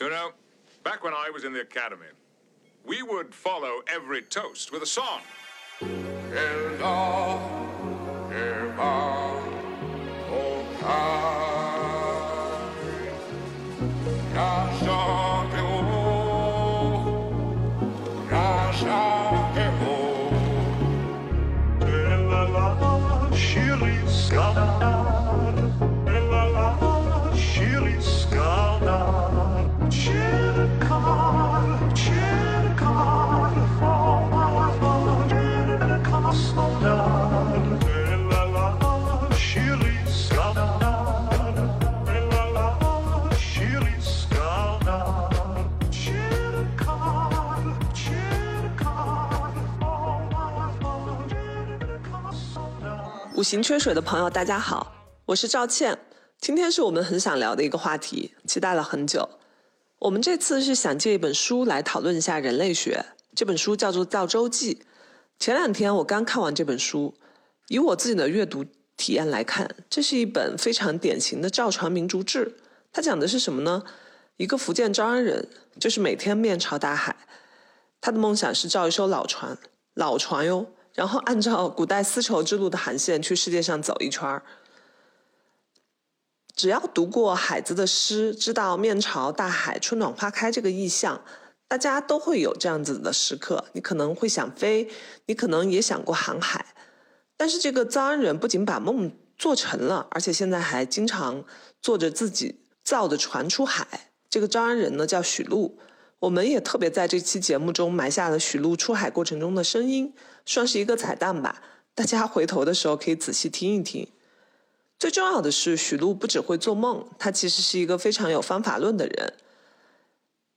You know, back when I was in the academy, we would follow every toast with a song. 行缺水的朋友，大家好，我是赵倩。今天是我们很想聊的一个话题，期待了很久。我们这次是想借一本书来讨论一下人类学。这本书叫做《造舟记》。前两天我刚看完这本书，以我自己的阅读体验来看，这是一本非常典型的造船民族志。它讲的是什么呢？一个福建招安人，就是每天面朝大海，他的梦想是造一艘老船，老船哟。然后按照古代丝绸之路的航线去世界上走一圈儿。只要读过海子的诗，知道面朝大海，春暖花开这个意象，大家都会有这样子的时刻。你可能会想飞，你可能也想过航海。但是这个造安人不仅把梦做成了，而且现在还经常坐着自己造的船出海。这个造安人呢叫许禄，我们也特别在这期节目中埋下了许禄出海过程中的声音。算是一个彩蛋吧，大家回头的时候可以仔细听一听。最重要的是，许禄不只会做梦，他其实是一个非常有方法论的人。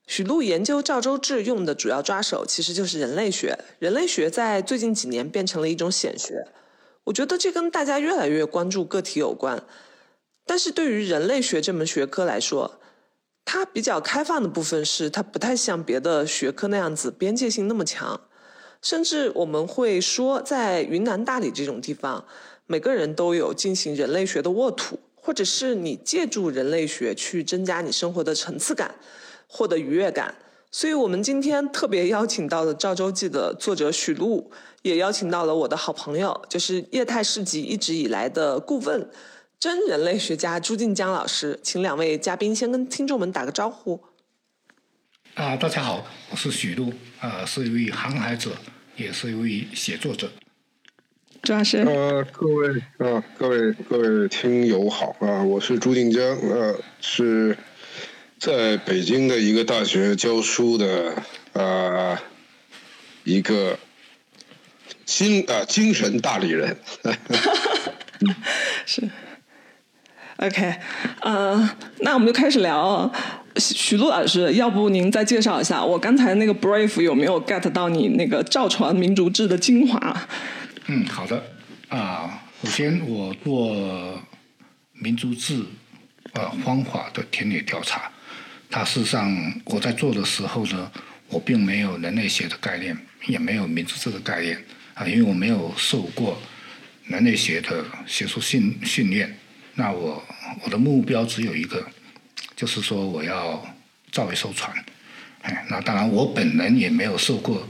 许禄研究赵州志用的主要抓手其实就是人类学。人类学在最近几年变成了一种显学，我觉得这跟大家越来越关注个体有关。但是对于人类学这门学科来说，它比较开放的部分是它不太像别的学科那样子边界性那么强。甚至我们会说，在云南大理这种地方，每个人都有进行人类学的沃土，或者是你借助人类学去增加你生活的层次感，获得愉悦感。所以我们今天特别邀请到了《赵州记》的作者许璐，也邀请到了我的好朋友，就是业态市集一直以来的顾问，真人类学家朱晋江老师。请两位嘉宾先跟听众们打个招呼。啊，大家好，我是许璐，啊，是一位航海者，也是一位写作者。朱老师。呃，各位啊，各位各位听友好啊，我是朱定江，呃，是在北京的一个大学教书的啊，一个精啊精神大理人。是。OK，呃，那我们就开始聊。许璐老师，要不您再介绍一下，我刚才那个 brief 有没有 get 到你那个造船民族志的精华？嗯，好的。啊，首先我做民族志呃方法的田野调查，它事实上我在做的时候呢，我并没有人类学的概念，也没有民族志的概念啊，因为我没有受过人类学的学术训训练。那我我的目标只有一个。就是说，我要造一艘船，哎，那当然，我本人也没有受过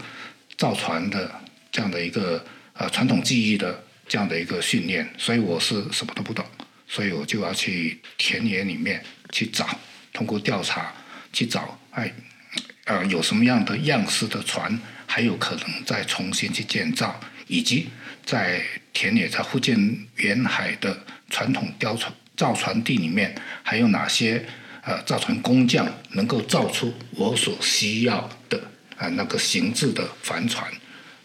造船的这样的一个呃传统技艺的这样的一个训练，所以我是什么都不懂，所以我就要去田野里面去找，通过调查去找，哎，呃，有什么样的样式的船还有可能再重新去建造，以及在田野在福建沿海的传统雕船造船地里面还有哪些？呃，造船工匠能够造出我所需要的啊那个形制的帆船，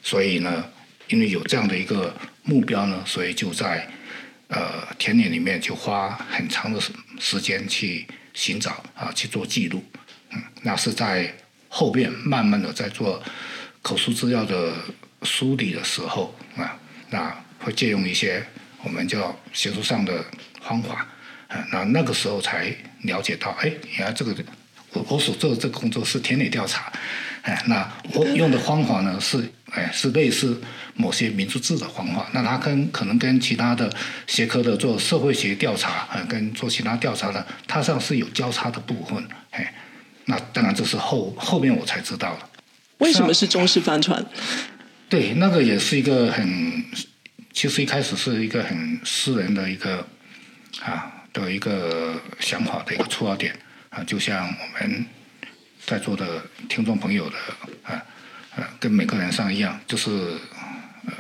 所以呢，因为有这样的一个目标呢，所以就在呃田野里面就花很长的时时间去寻找啊去做记录，嗯，那是在后边慢慢的在做口述资料的梳理的时候啊，那会借用一些我们叫学术上的方法。那那个时候才了解到，哎，原来这个我我所做的这个工作是田野调查，哎，那我用的方法呢是，哎，是类似某些民族志的方法。那它跟可能跟其他的学科的做社会学调查，啊，跟做其他调查的，它上是有交叉的部分，哎，那当然这是后后面我才知道了。为什么是中式帆船？对，那个也是一个很，其实一开始是一个很私人的一个啊的一个想法的一个出发点啊，就像我们在座的听众朋友的啊呃，跟每个人上一样，就是呃，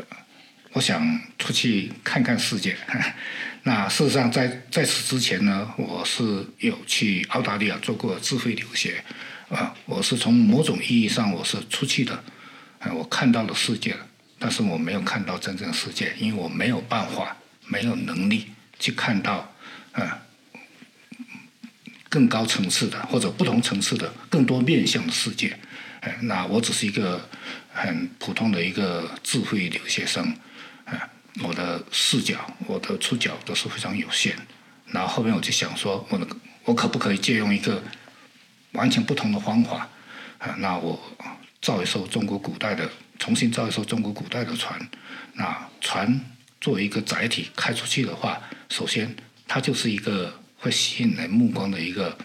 我想出去看看世界。那事实上，在在此之前呢，我是有去澳大利亚做过自费留学啊，我是从某种意义上我是出去的。啊我看到了世界了，但是我没有看到真正世界，因为我没有办法，没有能力去看到，啊，更高层次的或者不同层次的更多面向的世界。哎，那我只是一个很普通的一个智慧留学生，啊，我的视角、我的触角都是非常有限。然后后面我就想说，我能我可不可以借用一个完全不同的方法？啊，那我。造一首中国古代的，重新造一艘中国古代的船。那船作为一个载体开出去的话，首先它就是一个会吸引人目光的一个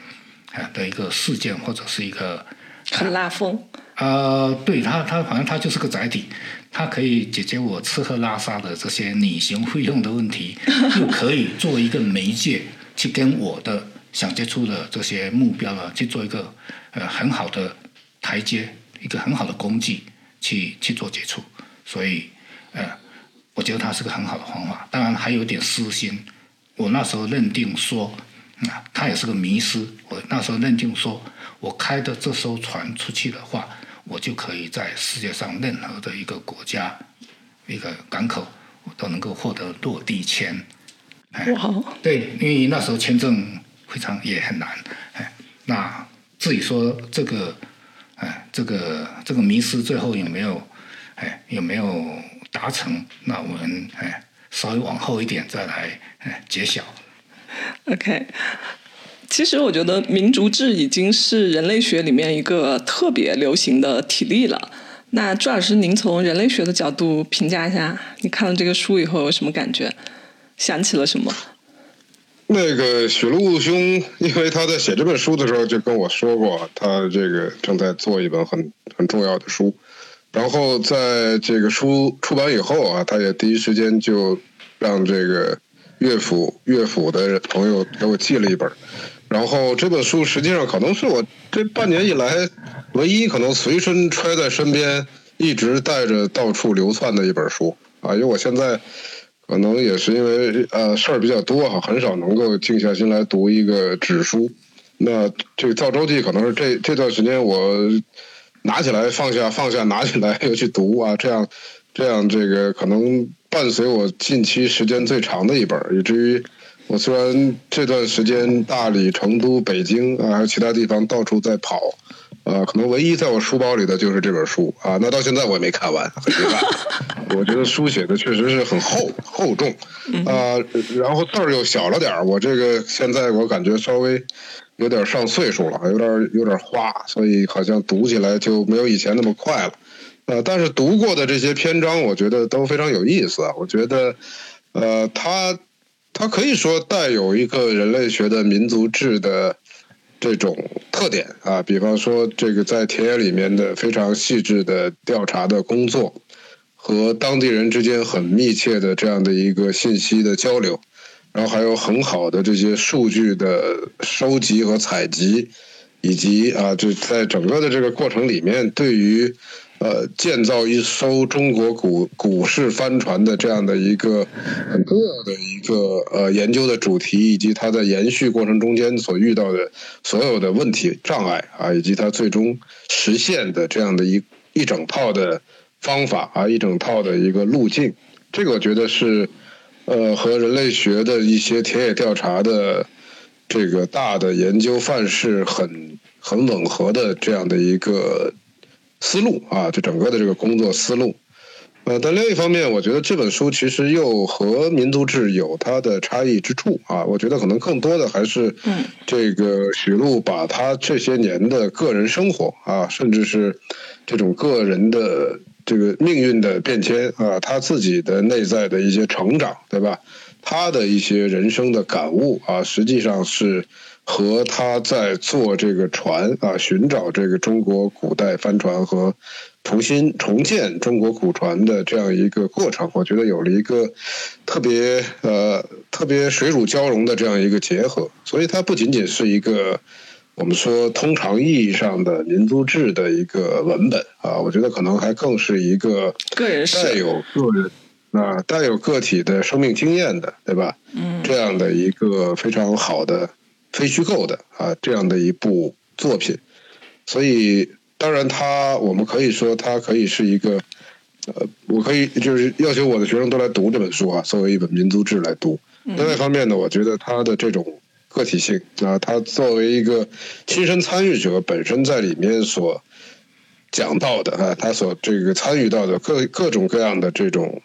啊的一个事件，或者是一个很拉风。呃，对它，它反正它就是个载体，它可以解决我吃喝拉撒的这些旅行费用的问题，又可以作为一个媒介去跟我的想接触的这些目标呢去做一个呃很好的台阶。一个很好的工具去去做接触，所以呃，我觉得它是个很好的方法。当然还有点私心，我那时候认定说啊，它也是个迷失。我那时候认定说，我开的这艘船出去的话，我就可以在世界上任何的一个国家、一个港口，我都能够获得落地签。哇！对，因为那时候签证非常也很难。哎，那至于说这个。哎，这个这个迷失最后有没有，哎有没有达成？那我们哎稍微往后一点再来哎揭晓。OK，其实我觉得民族志已经是人类学里面一个特别流行的体例了。那朱老师，您从人类学的角度评价一下，你看了这个书以后有什么感觉？想起了什么？那个许路兄，因为他在写这本书的时候就跟我说过，他这个正在做一本很很重要的书，然后在这个书出版以后啊，他也第一时间就让这个乐府乐府的朋友给我寄了一本，然后这本书实际上可能是我这半年以来唯一可能随身揣在身边，一直带着到处流窜的一本书啊，因为我现在。可能也是因为呃事儿比较多哈，很少能够静下心来读一个纸书。那这个《造舟记》可能是这这段时间我拿起来放下放下拿起来又去读啊，这样这样这个可能伴随我近期时间最长的一本，以至于我虽然这段时间大理、成都、北京啊还有其他地方到处在跑。呃，可能唯一在我书包里的就是这本书啊，那到现在我也没看完，很遗憾。我觉得书写的确实是很厚厚重啊，然后字儿又小了点儿。我这个现在我感觉稍微有点上岁数了，有点有点花，所以好像读起来就没有以前那么快了。呃，但是读过的这些篇章，我觉得都非常有意思啊。我觉得，呃，它它可以说带有一个人类学的民族志的。这种特点啊，比方说这个在田野里面的非常细致的调查的工作，和当地人之间很密切的这样的一个信息的交流，然后还有很好的这些数据的收集和采集，以及啊，就在整个的这个过程里面，对于。呃，建造一艘中国古古式帆船的这样的一个很重要的一个呃研究的主题，以及它在延续过程中间所遇到的所有的问题障碍啊，以及它最终实现的这样的一一整套的方法啊，一整套的一个路径，这个我觉得是呃和人类学的一些田野调查的这个大的研究范式很很吻合的这样的一个。思路啊，就整个的这个工作思路，呃，但另一方面，我觉得这本书其实又和民族志有它的差异之处啊。我觉得可能更多的还是，嗯，这个许璐把他这些年的个人生活啊，甚至是这种个人的这个命运的变迁啊，他自己的内在的一些成长，对吧？他的一些人生的感悟啊，实际上是和他在做这个船啊，寻找这个中国古代帆船和重新重建中国古船的这样一个过程，我觉得有了一个特别呃特别水乳交融的这样一个结合，所以它不仅仅是一个。我们说通常意义上的民族志的一个文本啊，我觉得可能还更是一个个人带有个人啊带有个体的生命经验的，对吧？嗯，这样的一个非常好的非虚构的啊这样的一部作品，所以当然它我们可以说它可以是一个呃，我可以就是要求我的学生都来读这本书啊，作为一本民族志来读。另外一方面呢，我觉得它的这种。个体性啊，它作为一个亲身参与者，本身在里面所讲到的啊，他所这个参与到的各各种各样的这种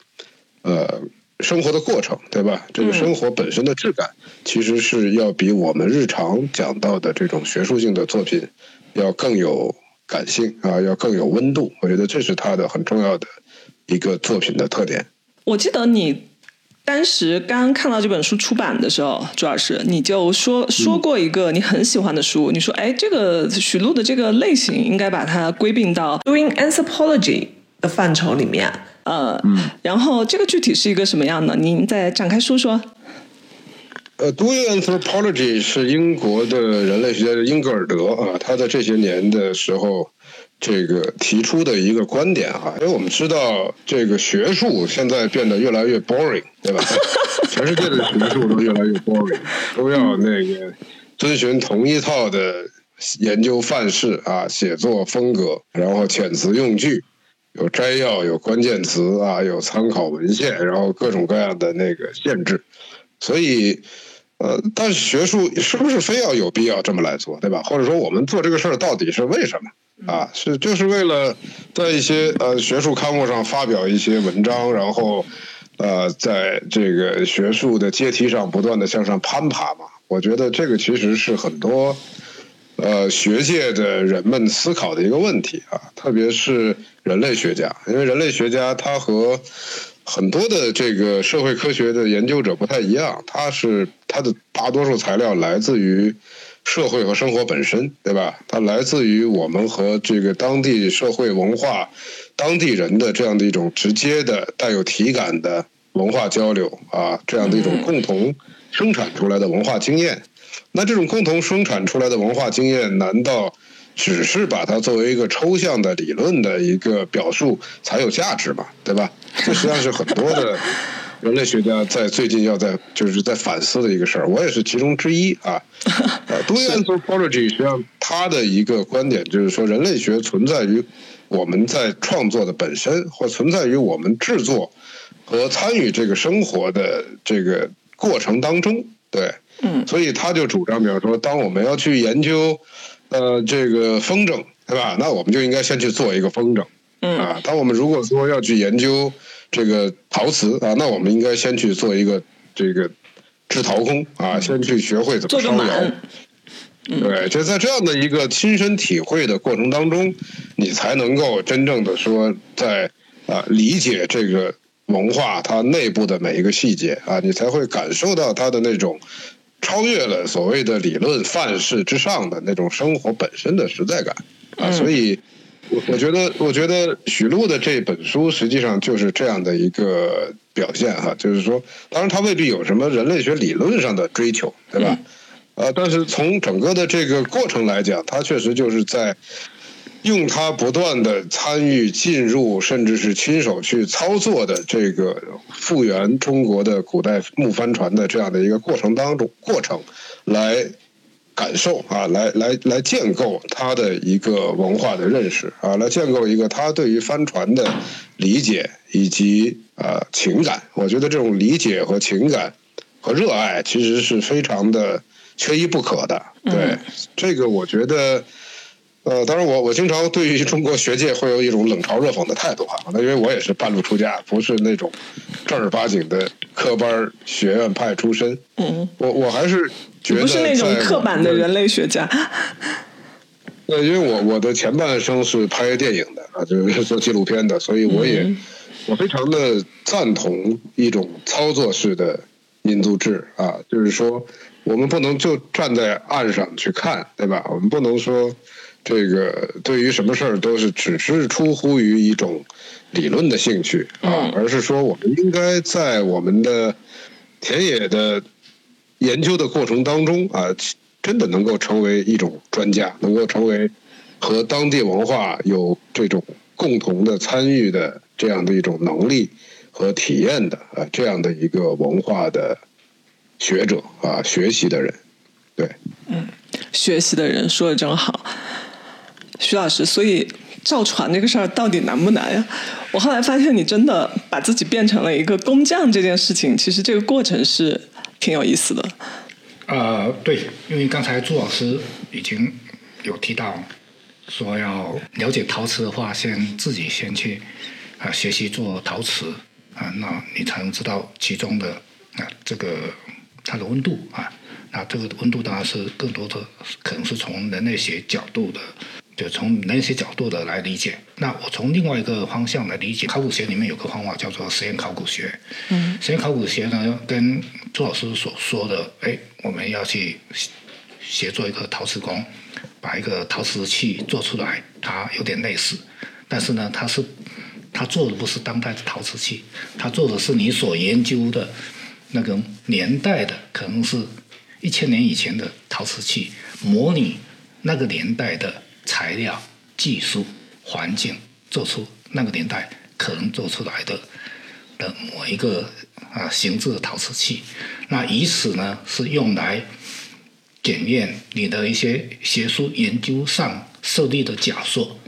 呃生活的过程，对吧？这个生活本身的质感，其实是要比我们日常讲到的这种学术性的作品要更有感性啊，要更有温度。我觉得这是他的很重要的一个作品的特点。我记得你。当时刚看到这本书出版的时候，朱老师你就说说过一个你很喜欢的书，你说哎，这个许璐的这个类型应该把它归并到 doing anthropology 的范畴里面，呃，然后这个具体是一个什么样的？您再展开说说。呃，doing anthropology 是英国的人类学家英格尔德啊，他在这些年的时候。这个提出的一个观点啊，因为我们知道这个学术现在变得越来越 boring，对吧？全世界的学术都越来越 boring，都要那个遵循同一套的研究范式啊，写作风格，然后遣词用句，有摘要，有关键词啊，有参考文献，然后各种各样的那个限制。所以，呃，但是学术是不是非要有必要这么来做，对吧？或者说，我们做这个事儿到底是为什么？啊，是就是为了在一些呃学术刊物上发表一些文章，然后呃在这个学术的阶梯上不断的向上攀爬嘛。我觉得这个其实是很多呃学界的人们思考的一个问题啊，特别是人类学家，因为人类学家他和很多的这个社会科学的研究者不太一样，他是他的大多数材料来自于。社会和生活本身，对吧？它来自于我们和这个当地社会文化、当地人的这样的一种直接的、带有体感的文化交流啊，这样的一种共同生产出来的文化经验。那这种共同生产出来的文化经验，难道只是把它作为一个抽象的理论的一个表述才有价值吗？对吧？这实际上是很多的。人类学家在最近要在就是在反思的一个事儿，我也是其中之一啊。呃，doing anthropology 实际上他的一个观点就是说，人类学存在于我们在创作的本身，或存在于我们制作和参与这个生活的这个过程当中。对，嗯，所以他就主张，比方说，当我们要去研究呃这个风筝，对吧？那我们就应该先去做一个风筝。嗯啊，当我们如果说要去研究。这个陶瓷啊，那我们应该先去做一个这个制陶工啊，先去学会怎么烧窑。对，就在这样的一个亲身体会的过程当中，你才能够真正的说在啊理解这个文化它内部的每一个细节啊，你才会感受到它的那种超越了所谓的理论范式之上的那种生活本身的实在感啊，所以。我我觉得，我觉得许璐的这本书实际上就是这样的一个表现哈，就是说，当然他未必有什么人类学理论上的追求，对吧？呃，但是从整个的这个过程来讲，他确实就是在用他不断的参与、进入，甚至是亲手去操作的这个复原中国的古代木帆船的这样的一个过程当中过程来。感受啊，来来来建构他的一个文化的认识啊，来建构一个他对于帆船的理解以及呃情感。我觉得这种理解和情感和热爱其实是非常的缺一不可的。对这个，我觉得呃，当然我我经常对于中国学界会有一种冷嘲热讽的态度哈，那因为我也是半路出家，不是那种正儿八经的科班学院派出身。嗯，我我还是。不是那种刻板的人类学家。对，因为我我的前半生是拍电影的啊，就是 做纪录片的，所以我也我非常的赞同一种操作式的民族志啊，就是说我们不能就站在岸上去看，对吧？我们不能说这个对于什么事儿都是只是出乎于一种理论的兴趣啊，而是说我们应该在我们的田野的研究的过程当中啊，真的能够成为一种专家，能够成为和当地文化有这种共同的参与的这样的一种能力。和体验的啊，这样的一个文化的学者啊，学习的人，对，嗯，学习的人说的真好，徐老师，所以造船这个事儿到底难不难呀？我后来发现，你真的把自己变成了一个工匠，这件事情其实这个过程是挺有意思的。呃，对，因为刚才朱老师已经有提到，说要了解陶瓷的话，先自己先去啊学习做陶瓷。啊，那你才能知道其中的啊这个它的温度啊，那这个温度当然是更多的可能是从人类学角度的，就从那些角度的来理解。那我从另外一个方向来理解，考古学里面有个方法叫做实验考古学。嗯，实验考古学呢，跟朱老师所说的，哎，我们要去协作一个陶瓷工，把一个陶瓷器做出来，它有点类似，但是呢，它是。它做的不是当代的陶瓷器，它做的是你所研究的那个年代的，可能是一千年以前的陶瓷器，模拟那个年代的材料、技术、环境，做出那个年代可能做出来的的某一个啊形制的陶瓷器。那以此呢，是用来检验你的一些学术研究上设立的假说。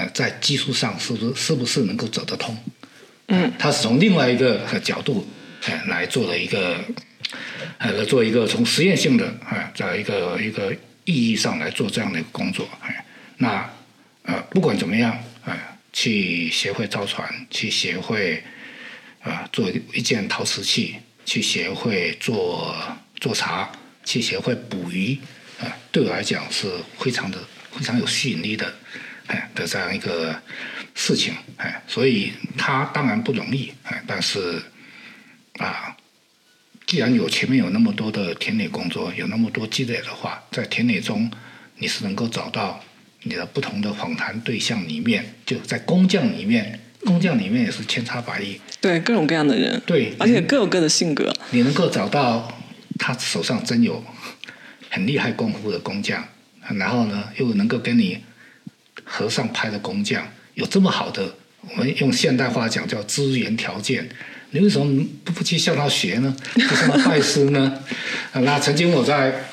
呃，在技术上是不是是不是能够走得通？嗯，它是从另外一个角度，呃，来做的一个，呃，来做一个从实验性的，啊，在一个一个意义上来做这样的一个工作。哎，那呃，不管怎么样，啊，去协会造船，去协会啊做一件陶瓷器，去协会做做茶，去协会捕鱼，啊，对我来讲是非常的非常有吸引力的。哎的这样一个事情，哎，所以他当然不容易，哎，但是啊，既然有前面有那么多的田野工作，有那么多积累的话，在田野中你是能够找到你的不同的访谈对象里面，就在工匠里面，工匠里面也是千差百异，对各种各样的人，对，而且各有各的性格，你能够找到他手上真有很厉害功夫的工匠，然后呢，又能够跟你。和尚拍的工匠有这么好的，我们用现代化讲叫资源条件，你为什么不不去向他学呢？为什么拜师呢？那曾经我在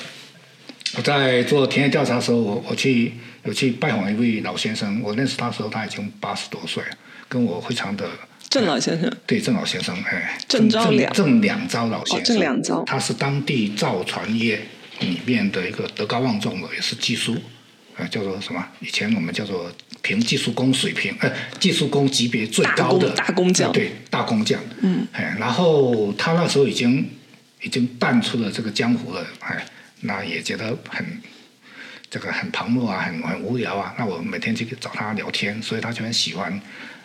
我在做田野调查的时候，我我去有去拜访一位老先生，我认识他的时候他已经八十多岁了，跟我非常的郑老先生，对郑老先生，哎，郑昭两郑两昭老先生，郑两昭，他是当地造船业里面的一个德高望重的，也是技术。呃，叫做什么？以前我们叫做凭技术工水平，呃，技术工级别最高的大工匠，对，大工匠。嗯，哎，然后他那时候已经已经淡出了这个江湖了，哎，那也觉得很这个很旁落啊，很很无聊啊。那我每天去找他聊天，所以他就很喜欢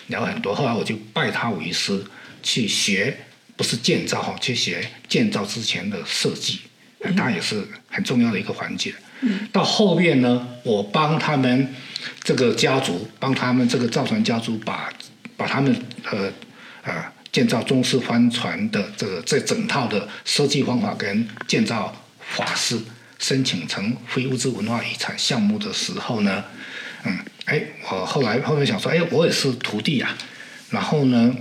聊很多。后来我就拜他为师，去学不是建造哈，去学建造之前的设计，当然也是很重要的一个环节。到后面呢，我帮他们这个家族，帮他们这个造船家族把把他们呃呃建造中式帆船的这个这整套的设计方法跟建造法式申请成非物质文化遗产项目的时候呢，嗯，哎，我后来后面想说，哎，我也是徒弟啊，然后呢，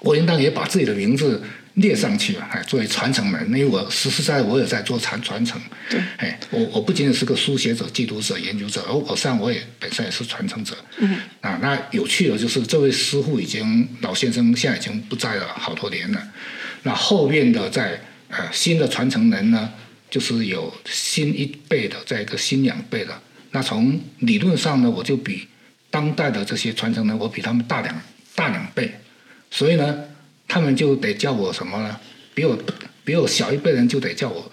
我应当也把自己的名字。列上去了，哎，作为传承人，因为我实实在在我也在做传传承，对，哎，我我不仅仅是个书写者、记录者、研究者，而我实际上我也本身也是传承者，嗯，啊，那有趣的就是这位师傅已经老先生现在已经不在了好多年了，那后面的在呃新的传承人呢，就是有新一辈的，在一个新两辈的，那从理论上呢，我就比当代的这些传承人，我比他们大两大两倍，所以呢。他们就得叫我什么呢？比我比我小一辈人就得叫我，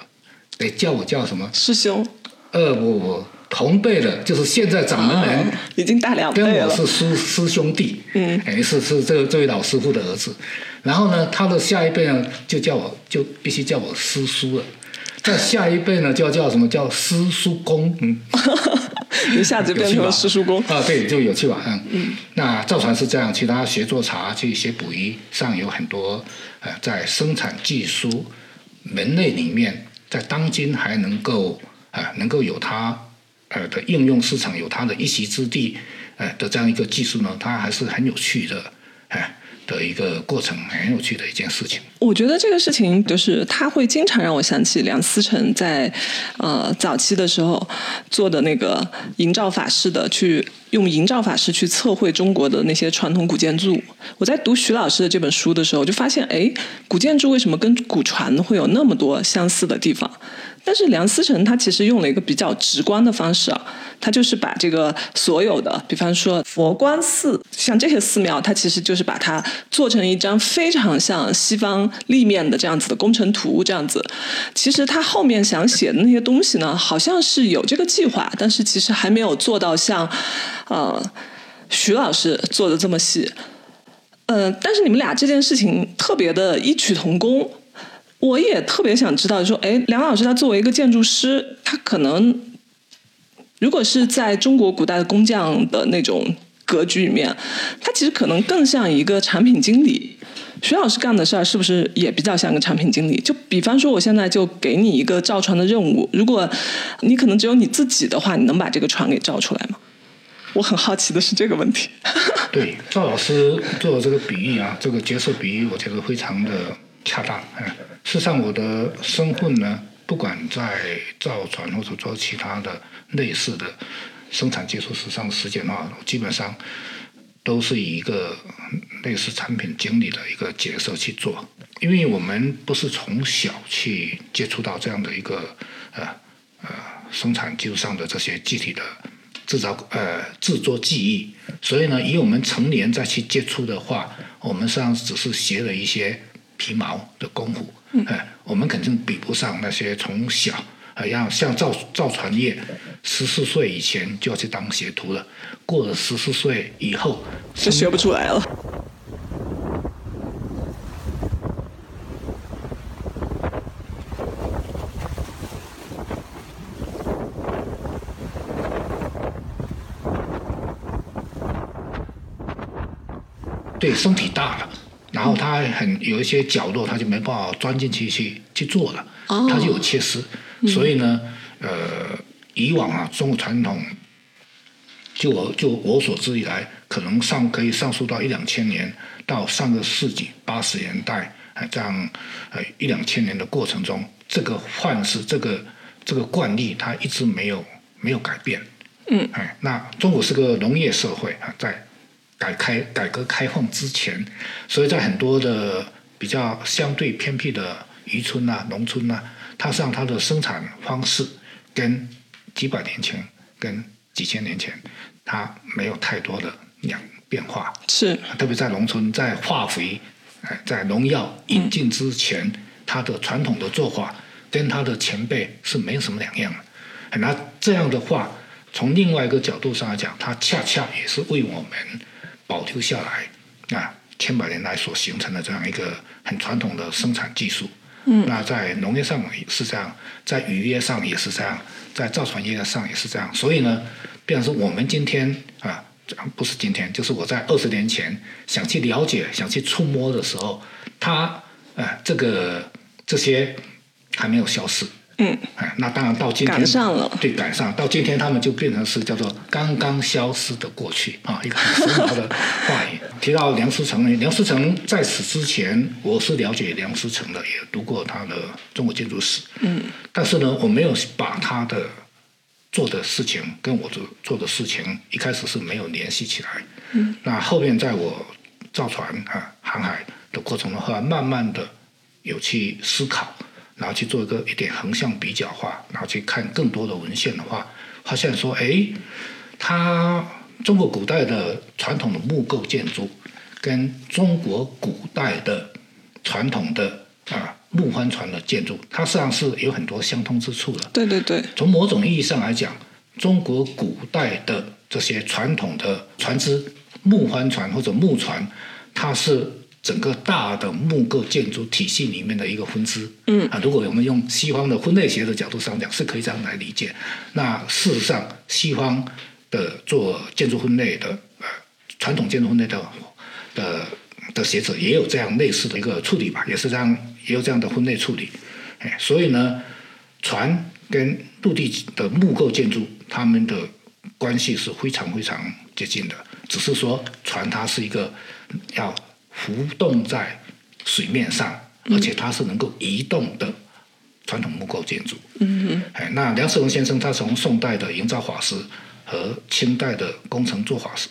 得叫我叫什么？师兄。呃，不不，同辈的，就是现在掌门人，已经大两倍了。跟我是师师兄弟，嗯，哎，是是这这位老师傅的儿子。然后呢，他的下一辈呢，就叫我就必须叫我师叔了。再下一辈呢，就要叫什么叫师叔公？嗯，一下子变成了师叔公啊，对，就有趣吧？嗯嗯。那造船是这样，其他学做茶、去学捕鱼上有很多呃，在生产技术门类里面，在当今还能够啊，能够有它呃的应用市场，有它的一席之地，呃的这样一个技术呢，它还是很有趣的，哎。的一个过程，很有趣的一件事情。我觉得这个事情就是，他会经常让我想起梁思成在呃早期的时候做的那个营造法式的，去用营造法式去测绘中国的那些传统古建筑。我在读徐老师的这本书的时候，就发现，哎，古建筑为什么跟古船会有那么多相似的地方？但是梁思成他其实用了一个比较直观的方式啊，他就是把这个所有的，比方说佛光寺，像这些寺庙，他其实就是把它做成一张非常像西方立面的这样子的工程图，这样子。其实他后面想写的那些东西呢，好像是有这个计划，但是其实还没有做到像，呃，徐老师做的这么细。嗯，但是你们俩这件事情特别的异曲同工。我也特别想知道，说，哎，梁老师他作为一个建筑师，他可能如果是在中国古代的工匠的那种格局里面，他其实可能更像一个产品经理。徐老师干的事儿是不是也比较像个产品经理？就比方说，我现在就给你一个造船的任务，如果你可能只有你自己的话，你能把这个船给造出来吗？我很好奇的是这个问题。对赵老师做的这个比喻啊，这个角色比喻，我觉得非常的恰当，嗯。事实上，我的身份呢，不管在造船或者做其他的类似的生产技术实上实践啊，基本上都是以一个类似产品经理的一个角色去做。因为我们不是从小去接触到这样的一个呃呃生产技术上的这些具体的制造呃制作技艺，所以呢，以我们成年再去接触的话，我们实际上只是学了一些皮毛的功夫。哎，我们肯定比不上那些从小，哎，要像造造船业，十四岁以前就要去当学徒了，过了十四岁以后就学不出来了。对，身体大了。然后它很有一些角落，它就没办法钻进去去去做了，它就有缺失。所以呢，呃，以往啊，中国传统，就我就我所知以来，可能上可以上溯到一两千年，到上个世纪八十年代，这样呃一两千年的过程中，这个范式，这个这个惯例，它一直没有没有改变。嗯，哎，那中国是个农业社会啊，在。改开改革开放之前，所以在很多的比较相对偏僻的渔村呐、农村呐，它实际上它的生产方式跟几百年前、跟几千年前，它没有太多的两变化。是，特别在农村，在化肥、哎，在农药引进之前，它的传统的做法跟它的前辈是没有什么两样的。那这样的话，从另外一个角度上来讲，它恰恰也是为我们。保留下来啊，千百年来所形成的这样一个很传统的生产技术。嗯，那在农业上是这样，在渔业上也是这样，在造船业上也是这样。所以呢，变成是我们今天啊，不是今天，就是我在二十年前想去了解、想去触摸的时候，它啊，这个这些还没有消失。嗯，哎，那当然到今天赶上了，对，赶上到今天他们就变成是叫做刚刚消失的过去啊，一个很时髦的话语。提到梁思成呢，梁思成在此之前，我是了解梁思成的，也读过他的中国建筑史。嗯，但是呢，我没有把他的做的事情跟我做做的事情一开始是没有联系起来。嗯，那后面在我造船啊航海的过程的话，慢慢的有去思考。然后去做一个一点横向比较化，然后去看更多的文献的话，发现说，哎，它中国古代的传统的木构建筑，跟中国古代的传统的啊木帆船的建筑，它实际上是有很多相通之处的。对对对。从某种意义上来讲，中国古代的这些传统的船只，木帆船或者木船，它是。整个大的木构建筑体系里面的一个分支。嗯啊，如果我们用西方的分类学的角度上讲，是可以这样来理解。那事实上，西方的做建筑分类的呃传统建筑分类的的的学者也有这样类似的一个处理吧，也是这样也有这样的分类处理。哎，所以呢，船跟陆地的木构建筑，它们的关系是非常非常接近的。只是说，船它是一个要浮动在水面上，而且它是能够移动的传统木构建筑。嗯嗯哎，那梁世荣先生他从宋代的营造法师和清代的工程做法师，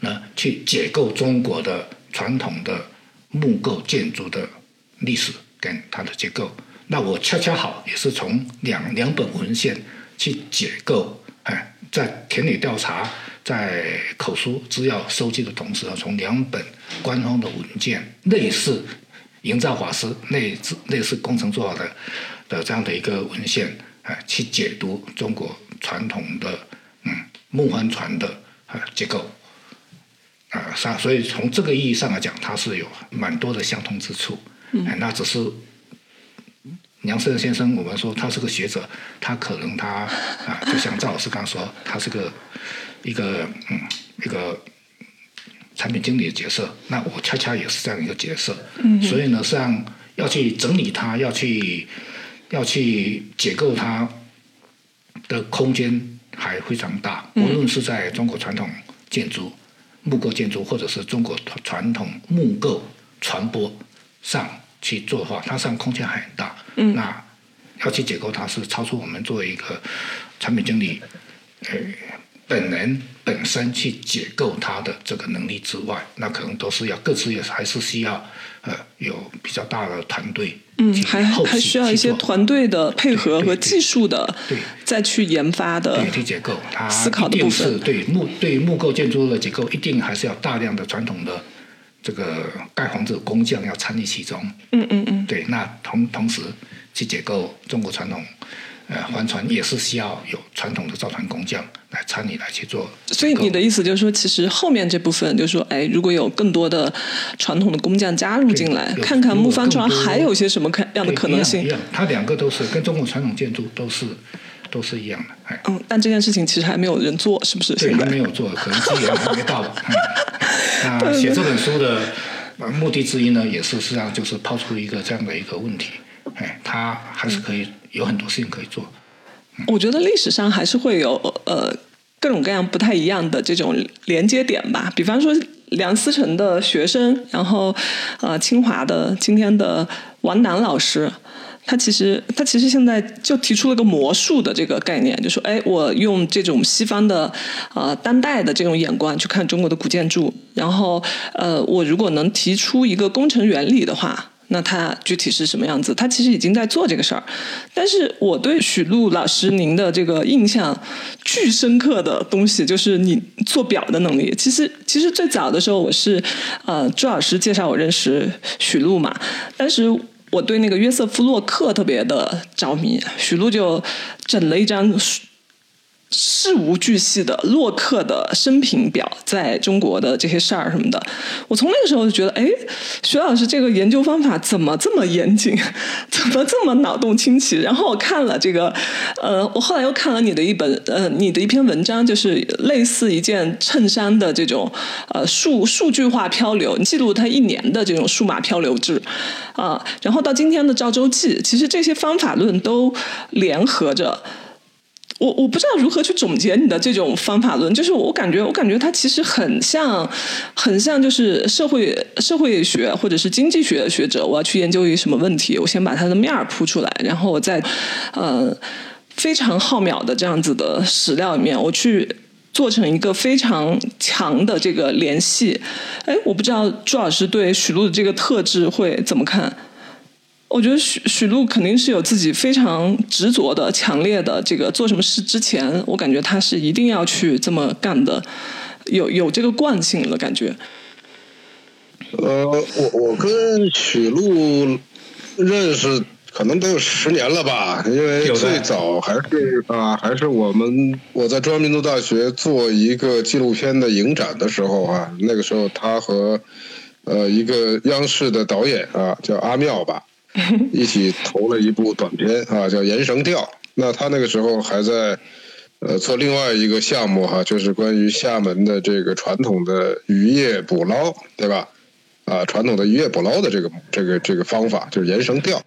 那去解构中国的传统的木构建筑的历史跟它的结构。那我恰恰好也是从两两本文献去解构，哎，在田野调查、在口述资料收集的同时啊，从两本官方的文件，类似营造法师类似类似工程做法的的这样的一个文献，啊，去解读中国传统的嗯木帆船的啊结构。啊，上所以从这个意义上来讲，它是有蛮多的相通之处。嗯，那只是梁胜先生，我们说他是个学者，他可能他啊，就像赵老师刚说，他是个一个嗯一个产品经理的角色。那我恰恰也是这样一个角色。嗯，所以呢，实际上要去整理它，要去要去解构它的空间还非常大。无论是在中国传统建筑。木构建筑或者是中国传统木构传播上去做的话，它实际上空间还很大。嗯，那要去解构它是超出我们作为一个产品经理，呃，本人本身去解构它的这个能力之外，那可能都是要各自也还是需要呃有比较大的团队。嗯，还还需要一些团队的配合和技术的，对，再去研发的，对，去结构，它思考的部分，对木对木构建筑的结构，一定还是要大量的传统的这个盖房子工匠要参与其中。嗯嗯嗯，对，那同同时去解构中国传统呃帆船，也是需要有传统的造船工匠来参与来去做。所以你的意思就是说，其实后面这部分就是说，哎，如果有更多的传统的工匠加入进来，看看木帆船还有些什么可样的可能性。一样，它两个都是跟中国传统建筑都是都是一样的。哎，嗯，但这件事情其实还没有人做，是不是？对，还没有做，可能资源还没到。嗯、那写这本书的目的之一呢，也是实际上就是抛出一个这样的一个问题。哎，它还是可以有很多事情可以做。我觉得历史上还是会有呃各种各样不太一样的这种连接点吧。比方说梁思成的学生，然后呃清华的今天的王楠老师，他其实他其实现在就提出了个魔术的这个概念，就说哎，我用这种西方的呃当代的这种眼光去看中国的古建筑，然后呃我如果能提出一个工程原理的话。那他具体是什么样子？他其实已经在做这个事儿，但是我对许璐老师您的这个印象巨深刻的东西，就是你做表的能力。其实，其实最早的时候，我是呃朱老师介绍我认识许璐嘛，但是我对那个约瑟夫洛克特别的着迷，许璐就整了一张。事无巨细的洛克的生平表，在中国的这些事儿什么的，我从那个时候就觉得，哎，徐老师这个研究方法怎么这么严谨，怎么这么脑洞清奇？然后我看了这个，呃，我后来又看了你的一本，呃，你的一篇文章，就是类似一件衬衫的这种，呃，数数据化漂流，记录它一年的这种数码漂流志，啊，然后到今天的赵州记，其实这些方法论都联合着。我我不知道如何去总结你的这种方法论，就是我感觉，我感觉它其实很像，很像就是社会社会学或者是经济学的学者，我要去研究一个什么问题，我先把它的面儿铺出来，然后我在呃非常浩渺的这样子的史料里面，我去做成一个非常强的这个联系。哎，我不知道朱老师对许璐的这个特质会怎么看？我觉得许许璐肯定是有自己非常执着的、强烈的这个做什么事之前，我感觉他是一定要去这么干的，有有这个惯性的感觉。呃，我我跟许璐认识可能得有十年了吧，因为最早还是啊，还是我们我在中央民族大学做一个纪录片的影展的时候啊，那个时候他和呃一个央视的导演啊，叫阿妙吧，一起投了一部短片啊，叫《岩绳调》。那他那个时候还在呃做另外一个项目哈，就是关于厦门的这个传统的渔业捕捞，对吧？啊，传统的渔业捕捞的这个这个这个方法就是岩绳钓，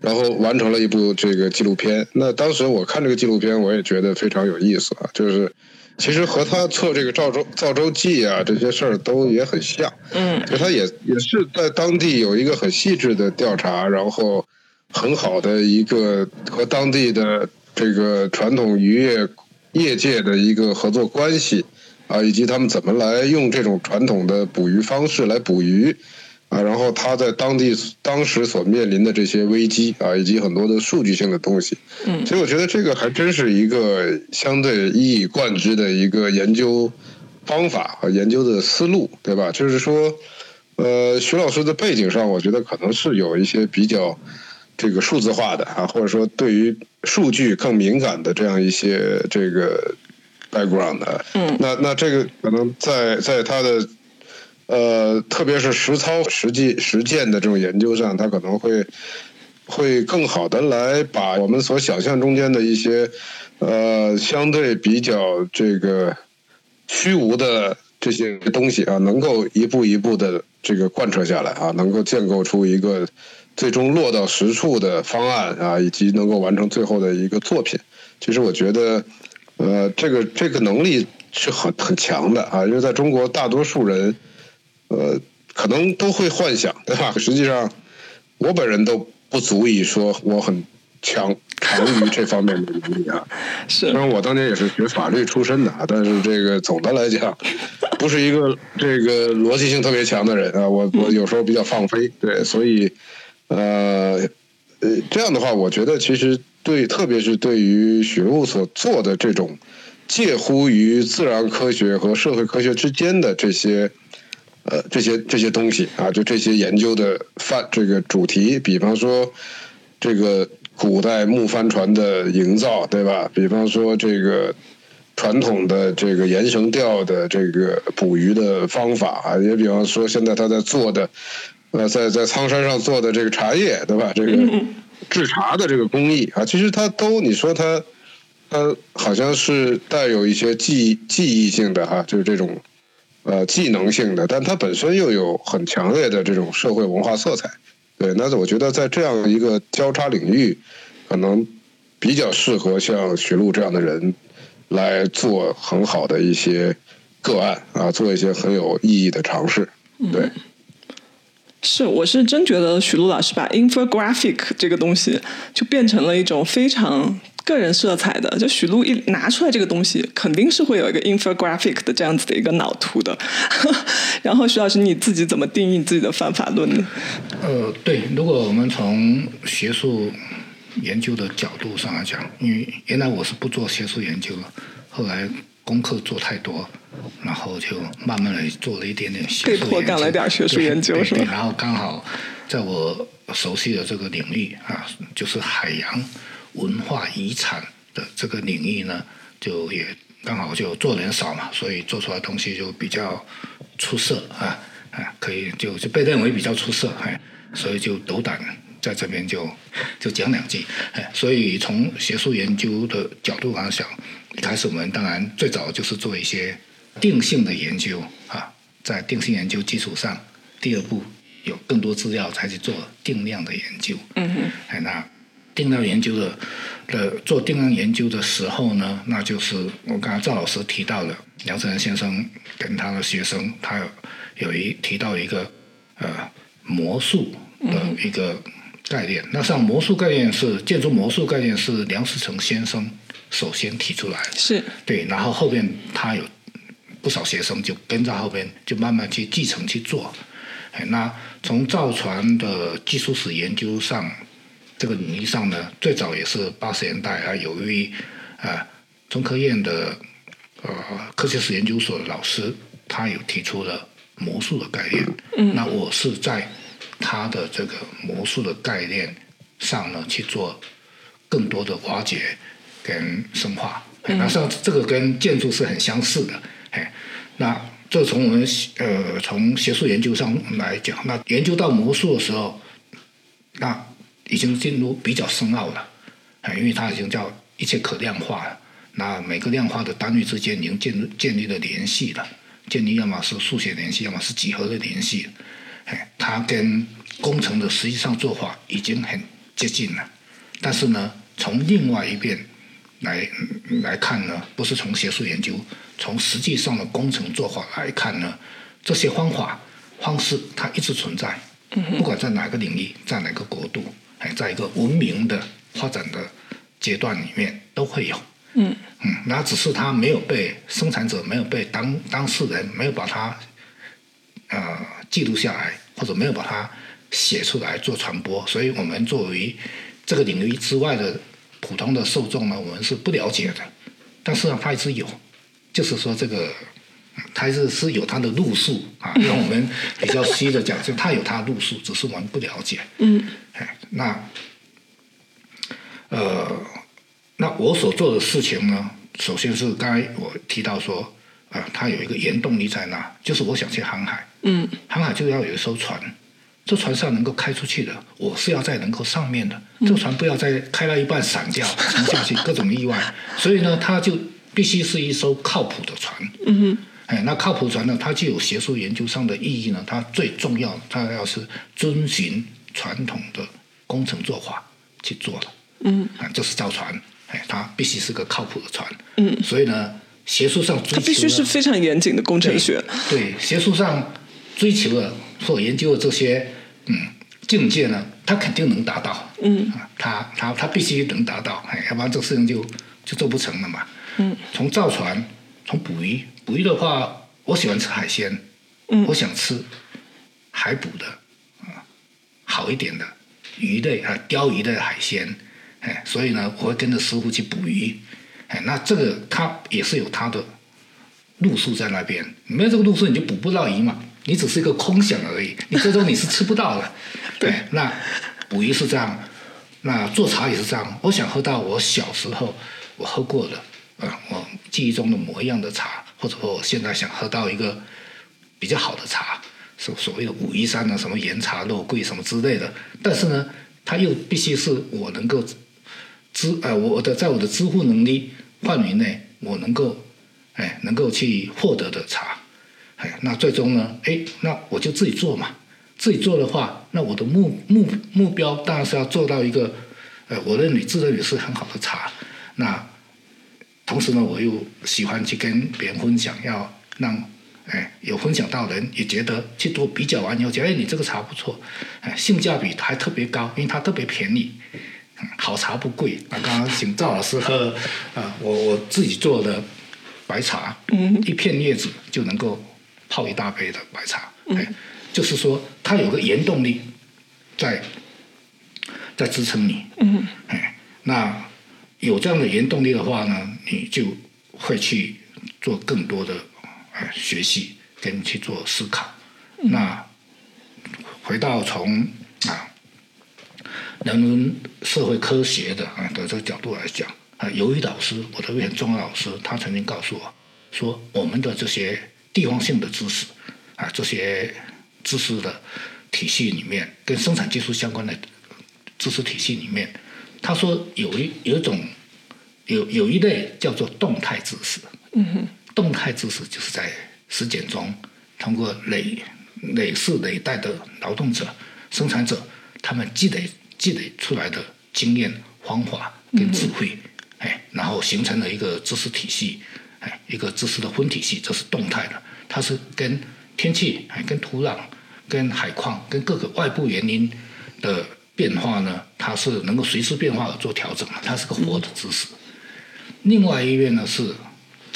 然后完成了一部这个纪录片。那当时我看这个纪录片，我也觉得非常有意思啊，就是其实和他做这个造舟造舟记啊这些事儿都也很像，嗯，就他也也是在当地有一个很细致的调查，然后很好的一个和当地的这个传统渔业业界的一个合作关系。啊，以及他们怎么来用这种传统的捕鱼方式来捕鱼，啊，然后他在当地当时所面临的这些危机啊，以及很多的数据性的东西，嗯，所以我觉得这个还真是一个相对一以贯之的一个研究方法和研究的思路，对吧？就是说，呃，徐老师的背景上，我觉得可能是有一些比较这个数字化的啊，或者说对于数据更敏感的这样一些这个。background 的，嗯，那那这个可能在在他的呃，特别是实操、实际实践的这种研究上，他可能会会更好的来把我们所想象中间的一些呃相对比较这个虚无的这些东西啊，能够一步一步的这个贯彻下来啊，能够建构出一个最终落到实处的方案啊，以及能够完成最后的一个作品。其实我觉得。呃，这个这个能力是很很强的啊，因为在中国，大多数人，呃，可能都会幻想，对吧？实际上，我本人都不足以说我很强强于这方面的能力啊。是。虽然我当年也是学法律出身的啊，但是这个总的来讲，不是一个这个逻辑性特别强的人啊。我我有时候比较放飞，对，所以，呃呃，这样的话，我觉得其实。对，特别是对于学务所做的这种介乎于自然科学和社会科学之间的这些呃这些这些东西啊，就这些研究的范这个主题，比方说这个古代木帆船的营造，对吧？比方说这个传统的这个延绳钓的这个捕鱼的方法啊，也比方说现在他在做的呃在在苍山上做的这个茶叶，对吧？这个。制茶的这个工艺啊，其实它都你说它，它好像是带有一些记忆记忆性的哈，就是这种呃技能性的，但它本身又有很强烈的这种社会文化色彩。对，那我觉得在这样一个交叉领域，可能比较适合像徐璐这样的人来做很好的一些个案啊，做一些很有意义的尝试。对。是，我是真觉得许璐老师把 infographic 这个东西就变成了一种非常个人色彩的。就许璐一拿出来这个东西，肯定是会有一个 infographic 的这样子的一个脑图的。然后徐老师你自己怎么定义自己的方法论呢？呃，对，如果我们从学术研究的角度上来讲，因为原来我是不做学术研究的，后来功课做太多。然后就慢慢的做了一点点学术研究，被迫干了点学术研究是吧？然后刚好在我熟悉的这个领域啊，就是海洋文化遗产的这个领域呢，就也刚好就做人少嘛，所以做出来东西就比较出色啊啊，可以就就被认为比较出色哎，所以就斗胆在这边就 就讲两句哎，所以从学术研究的角度来讲，一开始我们当然最早就是做一些。定性的研究啊，在定性研究基础上，第二步有更多资料才去做定量的研究。嗯哼。哎，那定量研究的的做定量研究的时候呢，那就是我刚才赵老师提到的梁成仁先生跟他的学生，他有有一提到一个呃魔术的一个概念。那像魔术概念是建筑魔术概念是梁思成先生首先提出来。是。对，然后后边他有。不少学生就跟在后边，就慢慢去继承去做。哎，那从造船的技术史研究上，这个领域上呢，最早也是八十年代啊，由于啊中科院的呃科学史研究所的老师，他有提出了魔术的概念。嗯。那我是在他的这个魔术的概念上呢去做更多的挖掘跟深化。那像这个跟建筑是很相似的。哎，那这从我们呃从学术研究上来讲，那研究到魔术的时候，那已经进入比较深奥了，啊，因为它已经叫一切可量化了。那每个量化的单位之间已经建建立了联系了，建立要么是数学联系，要么是几何的联系。哎，它跟工程的实际上做法已经很接近了。但是呢，从另外一边来来看呢，不是从学术研究，从实际上的工程做法来看呢，这些方法方式它一直存在，不管在哪个领域，在哪个国度，哎，在一个文明的发展的阶段里面都会有。嗯嗯，那只是它没有被生产者没有被当当事人没有把它呃记录下来，或者没有把它写出来做传播，所以我们作为这个领域之外的普通的受众呢，我们是不了解的。但是呢，它一直有，就是说这个它是是有它的路数啊，用我们比较虚的讲，就它有它的路数，只是我们不了解。嗯，哎，那呃。那我所做的事情呢，首先是刚才我提到说，啊，它有一个原动力在那，就是我想去航海。嗯。航海就要有一艘船，这船是要能够开出去的，我是要在能够上面的，这船不要再开到一半散掉沉下去，各种意外。所以呢，它就必须是一艘靠谱的船。嗯哼。哎，那靠谱船呢，它具有学术研究上的意义呢，它最重要，它要是遵循传统的工程做法去做了。嗯。啊，这是造船。哎，它必须是个靠谱的船。嗯，所以呢，学术上追求它必须是非常严谨的工程学。对，学术上追求的或研究的这些嗯境界呢，它肯定能达到。嗯，它它它必须能达到，哎，要不然这个事情就就做不成了嘛。嗯，从造船，从捕鱼，捕鱼的话，我喜欢吃海鲜。嗯，我想吃海捕的啊，好一点的鱼类啊，鲷鱼的海鲜。哎，所以呢，我会跟着师傅去捕鱼。哎，那这个他也是有他的路数在那边，没有这个路数你就捕不到鱼嘛，你只是一个空想而已，你最终你是吃不到的。对，那捕鱼是这样，那做茶也是这样。我想喝到我小时候我喝过的，啊，我记忆中的模样的茶，或者说我现在想喝到一个比较好的茶，所所谓的武夷山的什么岩茶、肉桂什么之类的，但是呢，它又必须是我能够。支呃，我的在我的支付能力范围内，我能够，哎，能够去获得的茶，哎，那最终呢，哎，那我就自己做嘛。自己做的话，那我的目目目标当然是要做到一个，呃，我认为自认为是很好的茶。那同时呢，我又喜欢去跟别人分享，要让哎有分享到人也觉得去多比较完以后，觉得哎你这个茶不错，哎性价比还特别高，因为它特别便宜。好茶不贵，啊，刚刚请赵老师喝，啊，我我自己做的白茶，嗯，一片叶子就能够泡一大杯的白茶，哎，就是说它有个原动力在在支撑你，嗯，哎，那有这样的原动力的话呢，你就会去做更多的呃学习跟去做思考，那回到从啊。人文社会科学的啊的这个角度来讲啊，有一老师，我的位很重要老师，他曾经告诉我，说我们的这些地方性的知识啊，这些知识的体系里面，跟生产技术相关的知识体系里面，他说有一有一种有有一类叫做动态知识，嗯哼，动态知识就是在实践中通过累累世累代的劳动者、生产者，他们积累。积累出来的经验、方法跟智慧，哎，然后形成了一个知识体系，哎，一个知识的分体系，这是动态的，它是跟天气、哎，跟土壤、跟海况、跟各个外部原因的变化呢，它是能够随时变化而做调整的，它是个活的知识。另外一面呢是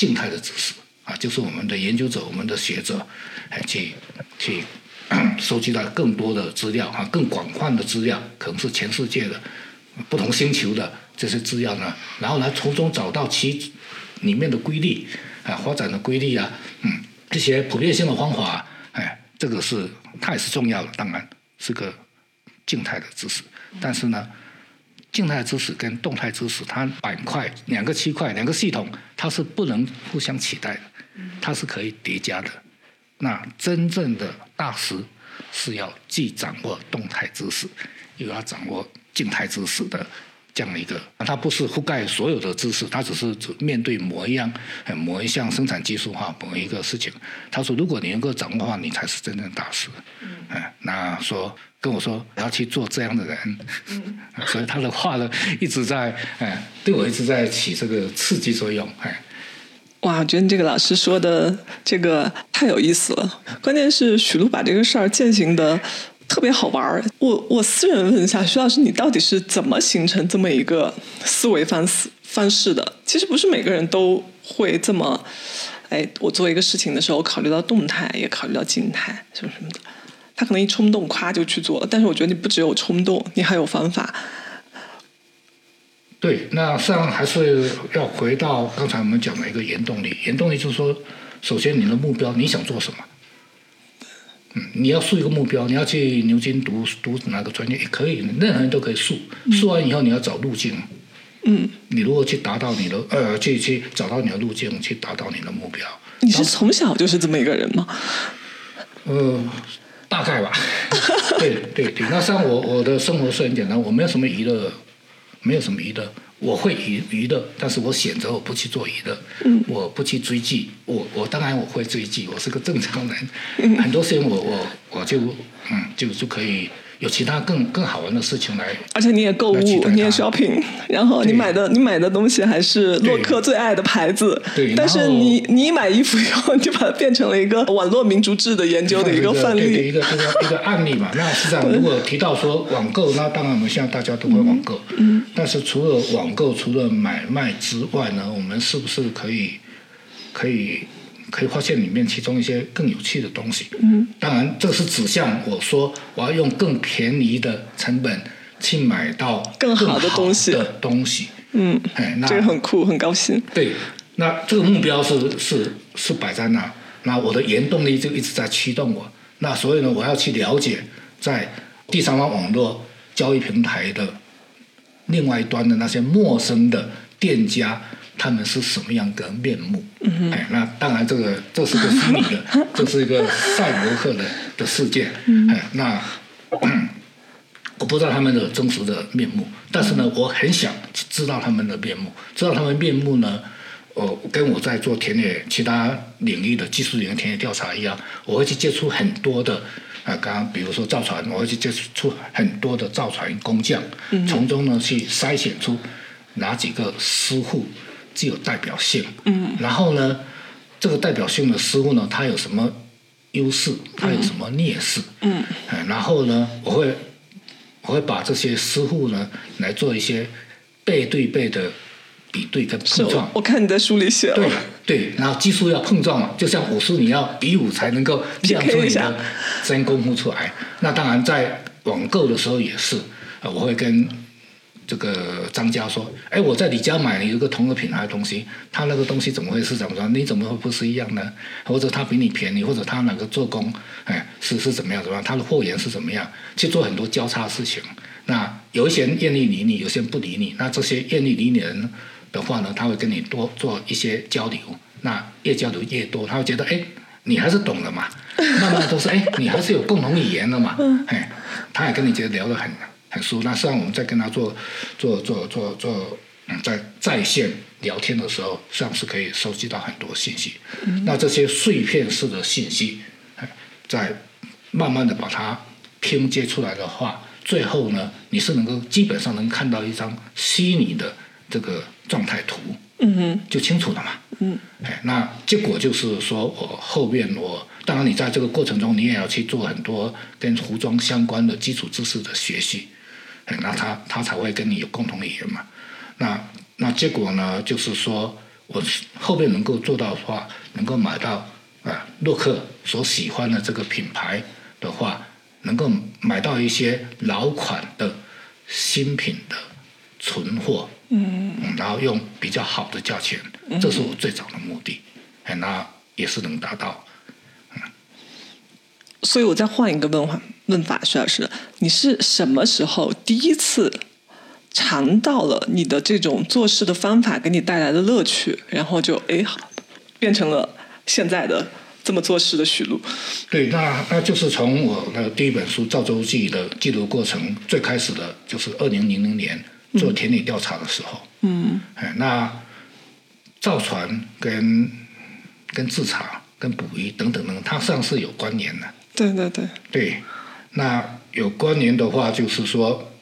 静态的知识，啊，就是我们的研究者、我们的学者，哎，去去。收集到更多的资料啊，更广泛的资料，可能是全世界的不同星球的这些资料呢，然后来从中找到其里面的规律啊，发展的规律啊，嗯，这些普遍性的方法，哎，这个是它也是重要的，当然是个静态的知识，但是呢，静态知识跟动态知识，它板块两个区块两个系统，它是不能互相取代的，它是可以叠加的。那真正的大师是要既掌握动态知识，又要掌握静态知识的这样的一个。它不是覆盖所有的知识，它只是面对某一样、某一项生产技术哈，某一个事情。他说，如果你能够掌握的话，你才是真正大师。嗯，那说跟我说要去做这样的人，嗯，所以他的话呢一直在哎，对我一直在起这个刺激作用，哎。哇，我觉得你这个老师说的这个太有意思了。关键是许璐把这个事儿践行的特别好玩儿。我我私人问一下，徐老师，你到底是怎么形成这么一个思维方式方式的？其实不是每个人都会这么，哎，我做一个事情的时候，考虑到动态，也考虑到静态，什么什么的。他可能一冲动，夸就去做了。但是我觉得你不只有冲动，你还有方法。对，那实际上还是要回到刚才我们讲的一个原动力。原动力就是说，首先你的目标，你想做什么？嗯，你要树一个目标，你要去牛津读读哪个专业也可以，任何人都可以树。树完以后，你要找路径。嗯。你如何去达到你的呃，去去找到你的路径，去达到你的目标？你是从小就是这么一个人吗？呃，大概吧。对对对，那像我我的生活是很简单，我没有什么娱乐。没有什么娱乐，我会娱娱乐，但是我选择我不去做娱乐，我不去追剧，我我当然我会追剧，我是个正常人，很多事情我我我就嗯就就可以。有其他更更好玩的事情来，而且你也购物，你也 shopping，然后你买的你买的东西还是洛克最爱的牌子。对，但是你你一买衣服以后，你就把它变成了一个网络民族志的研究的一个范例，一个一个一个案例嘛。那实际上，如果提到说网购，那当然我们现在大家都会网购。嗯。但是除了网购，除了买卖之外呢，我们是不是可以可以？可以发现里面其中一些更有趣的东西。嗯，当然这是指向我说我要用更便宜的成本去买到更好的东西的东西。嗯，哎，这个很酷，很高兴。对，那这个目标是是是摆在那，那我的原动力就一直在驱动我。那所以呢，我要去了解在第三方网络交易平台的另外一端的那些陌生的店家。他们是什么样的面目？哎，那当然，这个这是个虚拟的，这是一个赛博克的的世界。哎，那 我不知道他们的真实的面目，但是呢，我很想知道他们的面目。知道他们面目呢，我跟我在做田野其他领域的技术领域田野调查一样，我会去接触很多的啊，刚刚比如说造船，我会去接触很多的造船工匠，从中呢去筛选出哪几个师傅。具有代表性，嗯，然后呢，这个代表性的师傅呢，他有什么优势，他有什么劣势，嗯，然后呢，我会我会把这些师傅呢来做一些背对背的比对跟碰撞。我看你在书里写了，对对，然后技术要碰撞嘛，就像武术你要比武才能够 亮出你的真功夫出来。那当然在网购的时候也是，我会跟。这个张家说：“哎，我在你家买了一个同个品牌的东西，他那个东西怎么回事？怎么说？你怎么会不是一样呢？或者他比你便宜，或者他哪个做工，哎，是是怎么样？怎么样？他的货源是怎么样？去做很多交叉事情。那有一些人愿意理你，有些人不理你。那这些愿意理你的人的话呢，他会跟你多做一些交流。那越交流越多，他会觉得，哎，你还是懂的嘛。慢慢都是，哎，你还是有共同语言的嘛。哎，他也跟你觉得聊得很。”很舒服，那实际上我们在跟他做做做做做，嗯，在在线聊天的时候，实际上是可以收集到很多信息。那这些碎片式的信息，在慢慢的把它拼接出来的话，最后呢，你是能够基本上能看到一张虚拟的这个状态图，嗯哼，就清楚了嘛。嗯，哎，那结果就是说我后面我。当然，你在这个过程中，你也要去做很多跟服装相关的基础知识的学习。那他他才会跟你有共同语言嘛？那那结果呢？就是说我后面能够做到的话，能够买到啊洛克所喜欢的这个品牌的话，能够买到一些老款的新品的存货，嗯，然后用比较好的价钱，这是我最早的目的。哎，那也是能达到。所以我再换一个问法，问法，徐老师，你是什么时候第一次尝到了你的这种做事的方法给你带来的乐趣，然后就哎，变成了现在的这这么做事的许璐。对，那那就是从我的第一本书《造舟记》的记录过程，最开始的就是二零零零年做田野调查的时候。嗯。哎，那造船跟跟制茶、跟捕鱼等等等，它实际上是有关联的。对对对。对，那有关联的话，就是说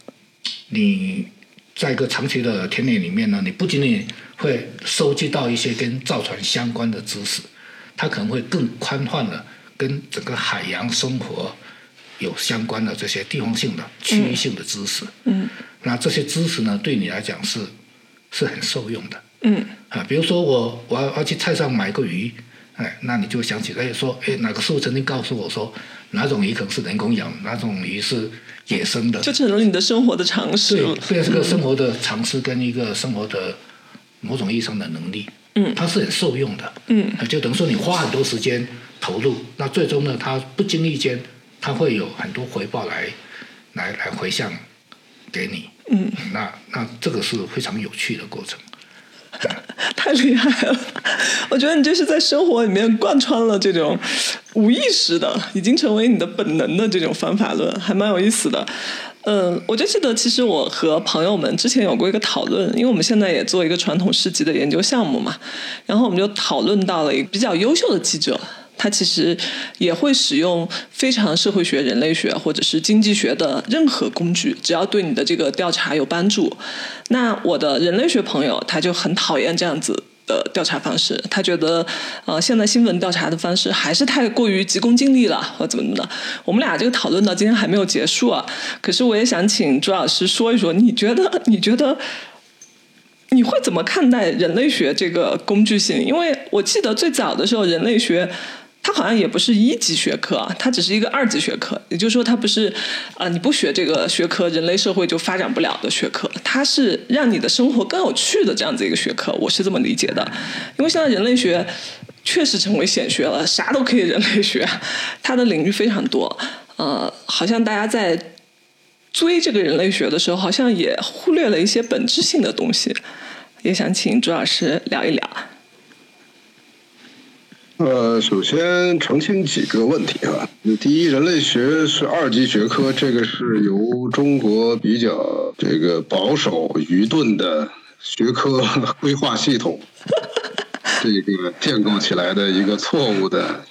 你在一个长期的田野里面呢，你不仅仅会收集到一些跟造船相关的知识，它可能会更宽泛的跟整个海洋生活有相关的这些地方性的、区域性的知识。嗯。那这些知识呢，对你来讲是是很受用的。嗯。啊，比如说我我要要去菜上买个鱼，哎，那你就想起哎说，哎哪个师傅曾经告诉我说，哪种鱼可能是人工养，哪种鱼是野生的，就成了你的生活的常识。对了。，这是个生活的常识跟一个生活的某种意义上的能力，嗯。它是很受用的，嗯。啊就等于说你花很多时间投入，那最终呢，它不经意间，它会有很多回报来来来回向给你，嗯，那那这个是非常有趣的过程。太厉害了！我觉得你这是在生活里面贯穿了这种无意识的，已经成为你的本能的这种方法论，还蛮有意思的。嗯，我就记得，其实我和朋友们之前有过一个讨论，因为我们现在也做一个传统市集的研究项目嘛，然后我们就讨论到了一个比较优秀的记者，他其实也会使用非常社会学、人类学或者是经济学的任何工具，只要对你的这个调查有帮助。那我的人类学朋友他就很讨厌这样子的调查方式，他觉得呃现在新闻调查的方式还是太过于急功近利了，或怎么怎么的。我们俩这个讨论到今天还没有结束啊，可是我也想请朱老师说一说，你觉得你觉得你会怎么看待人类学这个工具性？因为我记得最早的时候，人类学它好像也不是一级学科啊，它只是一个二级学科。也就是说，它不是啊、你不学这个学科，人类社会就发展不了的学科。它是让你的生活更有趣的这样子一个学科，我是这么理解的。因为现在人类学确实成为显学了，啥都可以人类学，它的领域非常多。呃，好像大家在追这个人类学的时候，好像也忽略了一些本质性的东西。也想请朱老师聊一聊。呃，首先澄清几个问题啊。第一，人类学是二级学科，这个是由中国比较这个保守、愚钝的学科 规划系统 这个建构起来的一个错误的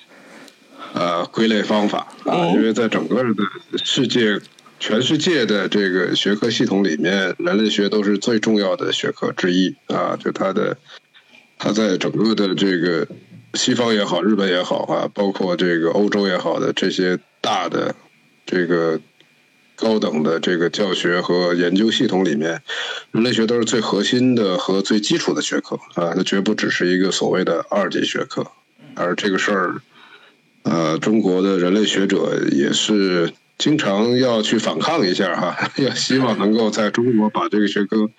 呃归类方法啊。因为在整个的世界、全世界的这个学科系统里面，人类学都是最重要的学科之一啊。就它的它在整个的这个西方也好，日本也好啊，包括这个欧洲也好的这些大的这个高等的这个教学和研究系统里面，人类学都是最核心的和最基础的学科啊，它绝不只是一个所谓的二级学科。而这个事儿，呃，中国的人类学者也是经常要去反抗一下哈，要希望能够在中国把这个学科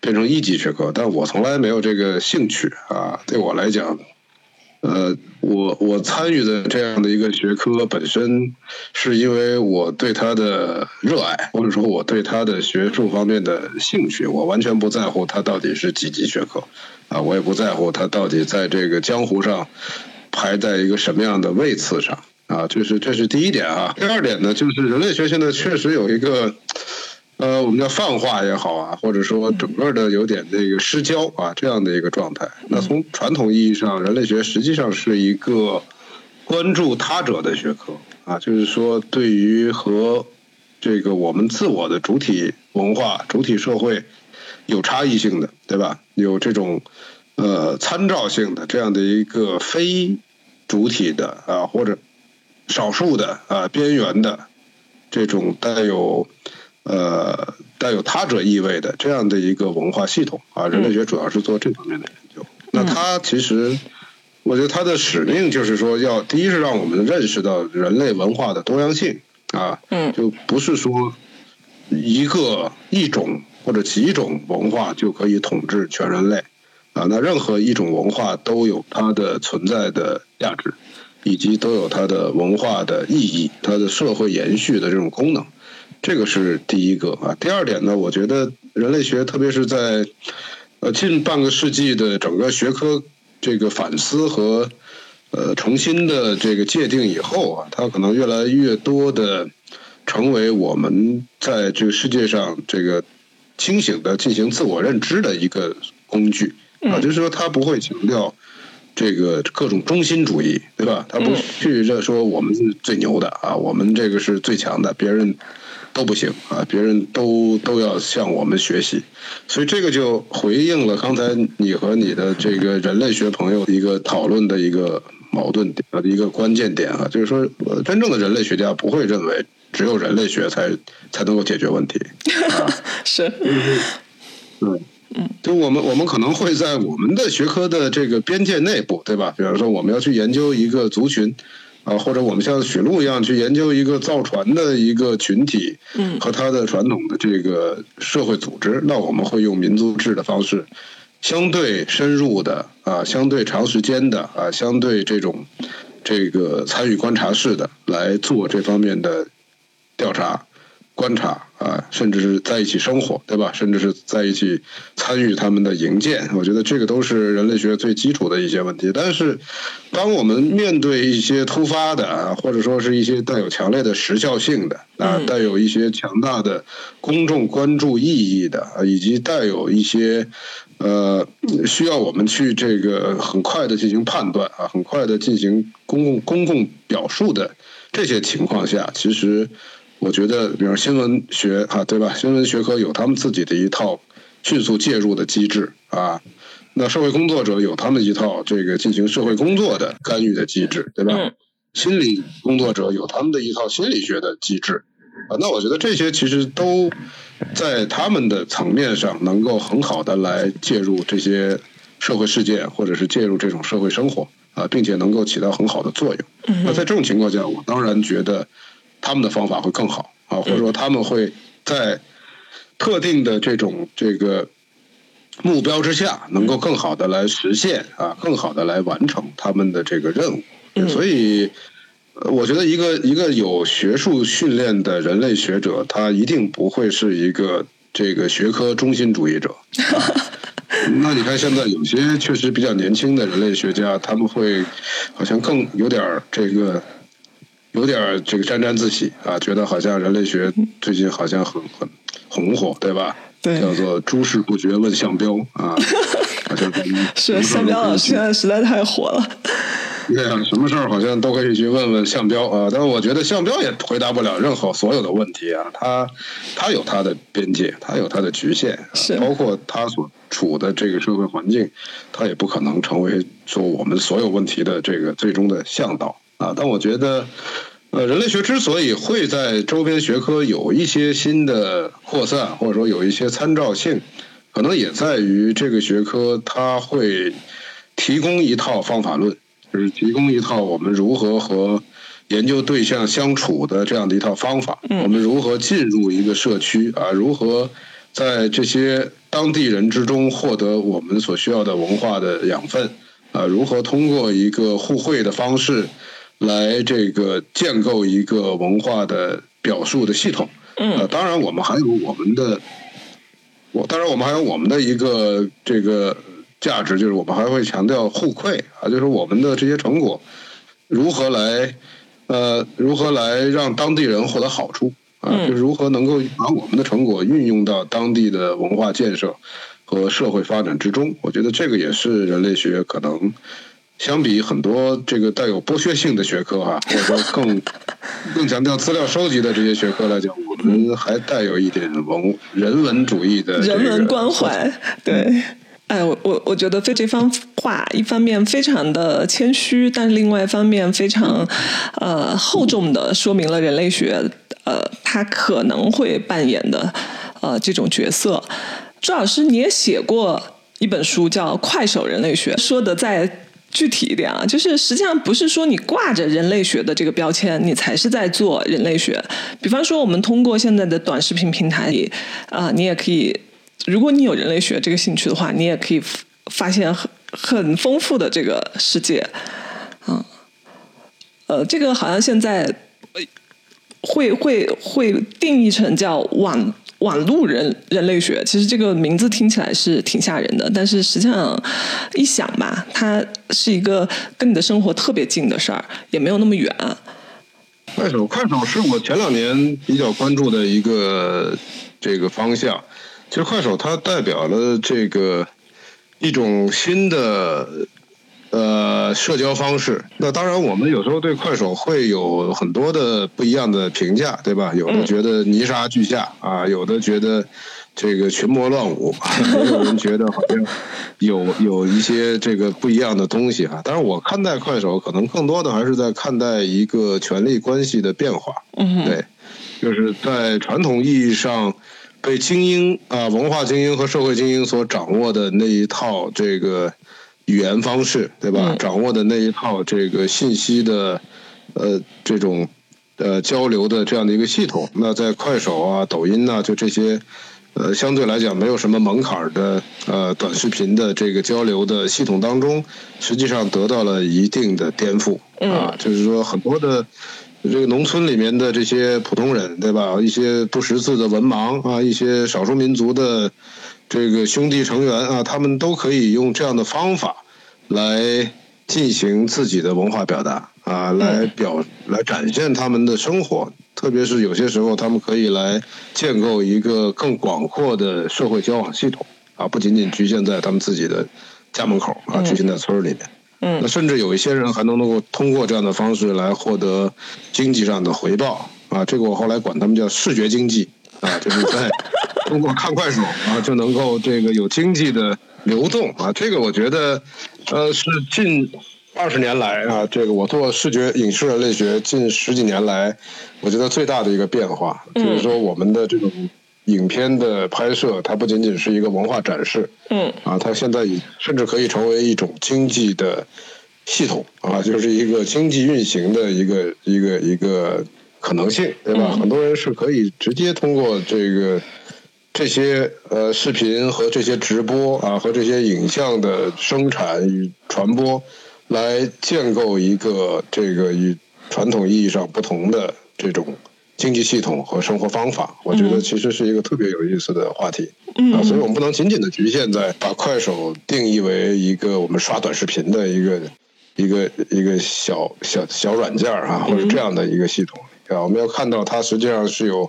变成一级学科，但我从来没有这个兴趣啊。对我来讲，呃，我我参与的这样的一个学科本身，是因为我对它的热爱，或者说我对它的学术方面的兴趣，我完全不在乎它到底是几级学科，啊，我也不在乎它到底在这个江湖上排在一个什么样的位次上，啊，这是这是第一点啊。第二点呢，就是人类学现在确实有一个。呃，我们叫泛化也好啊，或者说整个的有点这个失焦啊，这样的一个状态。那从传统意义上，人类学实际上是一个关注他者的学科啊，就是说对于和这个我们自我的主体文化、主体社会有差异性的，对吧？有这种呃参照性的这样的一个非主体的啊，或者少数的啊边缘的这种带有。呃，带有他者意味的这样的一个文化系统啊，人类学主要是做这方面的研究。那它其实，我觉得它的使命就是说，要第一是让我们认识到人类文化的多样性啊，嗯就不是说一个一种或者几种文化就可以统治全人类啊。那任何一种文化都有它的存在的价值，以及都有它的文化的意义，它的社会延续的这种功能。这个是第一个啊。第二点呢，我觉得人类学，特别是在呃近半个世纪的整个学科这个反思和呃重新的这个界定以后啊，它可能越来越多的成为我们在这个世界上这个清醒的进行自我认知的一个工具啊，就是说它不会强调。这个各种中心主义，对吧？他不去这说我们是最牛的啊，我们这个是最强的，别人都不行啊，别人都都要向我们学习。所以这个就回应了刚才你和你的这个人类学朋友一个讨论的一个矛盾点的一个关键点啊，就是说，真正的人类学家不会认为只有人类学才才能够解决问题。是，对。就我们，我们可能会在我们的学科的这个边界内部，对吧？比方说，我们要去研究一个族群，啊，或者我们像许路一样去研究一个造船的一个群体，嗯，和他的传统的这个社会组织，那我们会用民族志的方式，相对深入的啊，相对长时间的啊，相对这种这个参与观察式的来做这方面的调查。观察啊，甚至是在一起生活，对吧？甚至是在一起参与他们的营建，我觉得这个都是人类学最基础的一些问题。但是，当我们面对一些突发的啊，或者说是一些带有强烈的时效性的啊，带有一些强大的公众关注意义的啊，以及带有一些呃需要我们去这个很快的进行判断啊，很快的进行公共公共表述的这些情况下，其实。我觉得，比如新闻学啊，对吧？新闻学科有他们自己的一套迅速介入的机制啊。那社会工作者有他们一套这个进行社会工作的干预的机制，对吧？心理工作者有他们的一套心理学的机制啊。那我觉得这些其实都在他们的层面上能够很好的来介入这些社会事件，或者是介入这种社会生活啊，并且能够起到很好的作用。那在这种情况下，我当然觉得。他们的方法会更好啊，或者说他们会在特定的这种这个目标之下，能够更好的来实现啊，更好的来完成他们的这个任务。所以，我觉得一个一个有学术训练的人类学者，他一定不会是一个这个学科中心主义者。那你看，现在有些确实比较年轻的人类学家，他们会好像更有点这个。有点这个沾沾自喜啊，觉得好像人类学最近好像很很红火，对吧？对，叫做诸事不决问项彪啊，好像是项彪老师现在实在太火了。对啊，什么事儿好像都可以去问问项彪啊，但是我觉得项彪也回答不了任何所有的问题啊，他他有他的边界，他有他的局限，是包括他所处的这个社会环境，他也不可能成为说我们所有问题的这个最终的向导。啊，但我觉得，呃，人类学之所以会在周边学科有一些新的扩散，或者说有一些参照性，可能也在于这个学科它会提供一套方法论，就是提供一套我们如何和研究对象相处的这样的一套方法。我们如何进入一个社区啊？如何在这些当地人之中获得我们所需要的文化的养分？啊，如何通过一个互惠的方式？来这个建构一个文化的表述的系统，嗯，当然我们还有我们的，我当然我们还有我们的一个这个价值，就是我们还会强调互馈啊，就是我们的这些成果如何来呃如何来让当地人获得好处啊，就是如何能够把我们的成果运用到当地的文化建设和社会发展之中，我觉得这个也是人类学可能。相比很多这个带有剥削性的学科哈，或者说更 更强调资料收集的这些学科来讲，我们还带有一点文人文主义的人文关怀。对，哎，我我我觉得对这番话，一方面非常的谦虚，但是另外一方面非常 呃厚重的说明了人类学呃它可能会扮演的呃这种角色。朱老师，你也写过一本书叫《快手人类学》，说的在。具体一点啊，就是实际上不是说你挂着人类学的这个标签，你才是在做人类学。比方说，我们通过现在的短视频平台里，啊，你也可以，如果你有人类学这个兴趣的话，你也可以发现很很丰富的这个世界。啊，呃，这个好像现在会会会定义成叫网网路人人类学，其实这个名字听起来是挺吓人的，但是实际上一想吧，它是一个跟你的生活特别近的事儿，也没有那么远。快手，快手是我前两年比较关注的一个这个方向。其实快手它代表了这个一种新的呃社交方式。那当然，我们有时候对快手会有很多的不一样的评价，对吧？有的觉得泥沙俱下啊，有的觉得。这个群魔乱舞，也 有人觉得好像有有一些这个不一样的东西哈。但是我看待快手，可能更多的还是在看待一个权力关系的变化。嗯，对，就是在传统意义上被精英啊、文化精英和社会精英所掌握的那一套这个语言方式，对吧？掌握的那一套这个信息的呃这种呃交流的这样的一个系统，那在快手啊、抖音呐，就这些。呃，相对来讲没有什么门槛的呃短视频的这个交流的系统当中，实际上得到了一定的颠覆啊，就是说很多的这个农村里面的这些普通人，对吧？一些不识字的文盲啊，一些少数民族的这个兄弟成员啊，他们都可以用这样的方法来进行自己的文化表达啊，来表来展现他们的生活。特别是有些时候，他们可以来建构一个更广阔的社会交往系统啊，不仅仅局限在他们自己的家门口啊，局限在村里面。嗯，那甚至有一些人还能能够通过这样的方式来获得经济上的回报啊，这个我后来管他们叫视觉经济啊，就是在通过看快手啊就能够这个有经济的流动啊，这个我觉得呃是近。二十年来啊，这个我做视觉影视人类学近十几年来，我觉得最大的一个变化就是说，我们的这种影片的拍摄，它不仅仅是一个文化展示，嗯，啊，它现在甚至可以成为一种经济的系统啊，就是一个经济运行的一个一个一个可能性，对吧？很多人是可以直接通过这个这些呃视频和这些直播啊和这些影像的生产与传播。来建构一个这个与传统意义上不同的这种经济系统和生活方法，我觉得其实是一个特别有意思的话题。啊，所以我们不能仅仅的局限在把快手定义为一个我们刷短视频的一个一个一个小小小软件儿啊，或者这样的一个系统啊，我们要看到它实际上是有。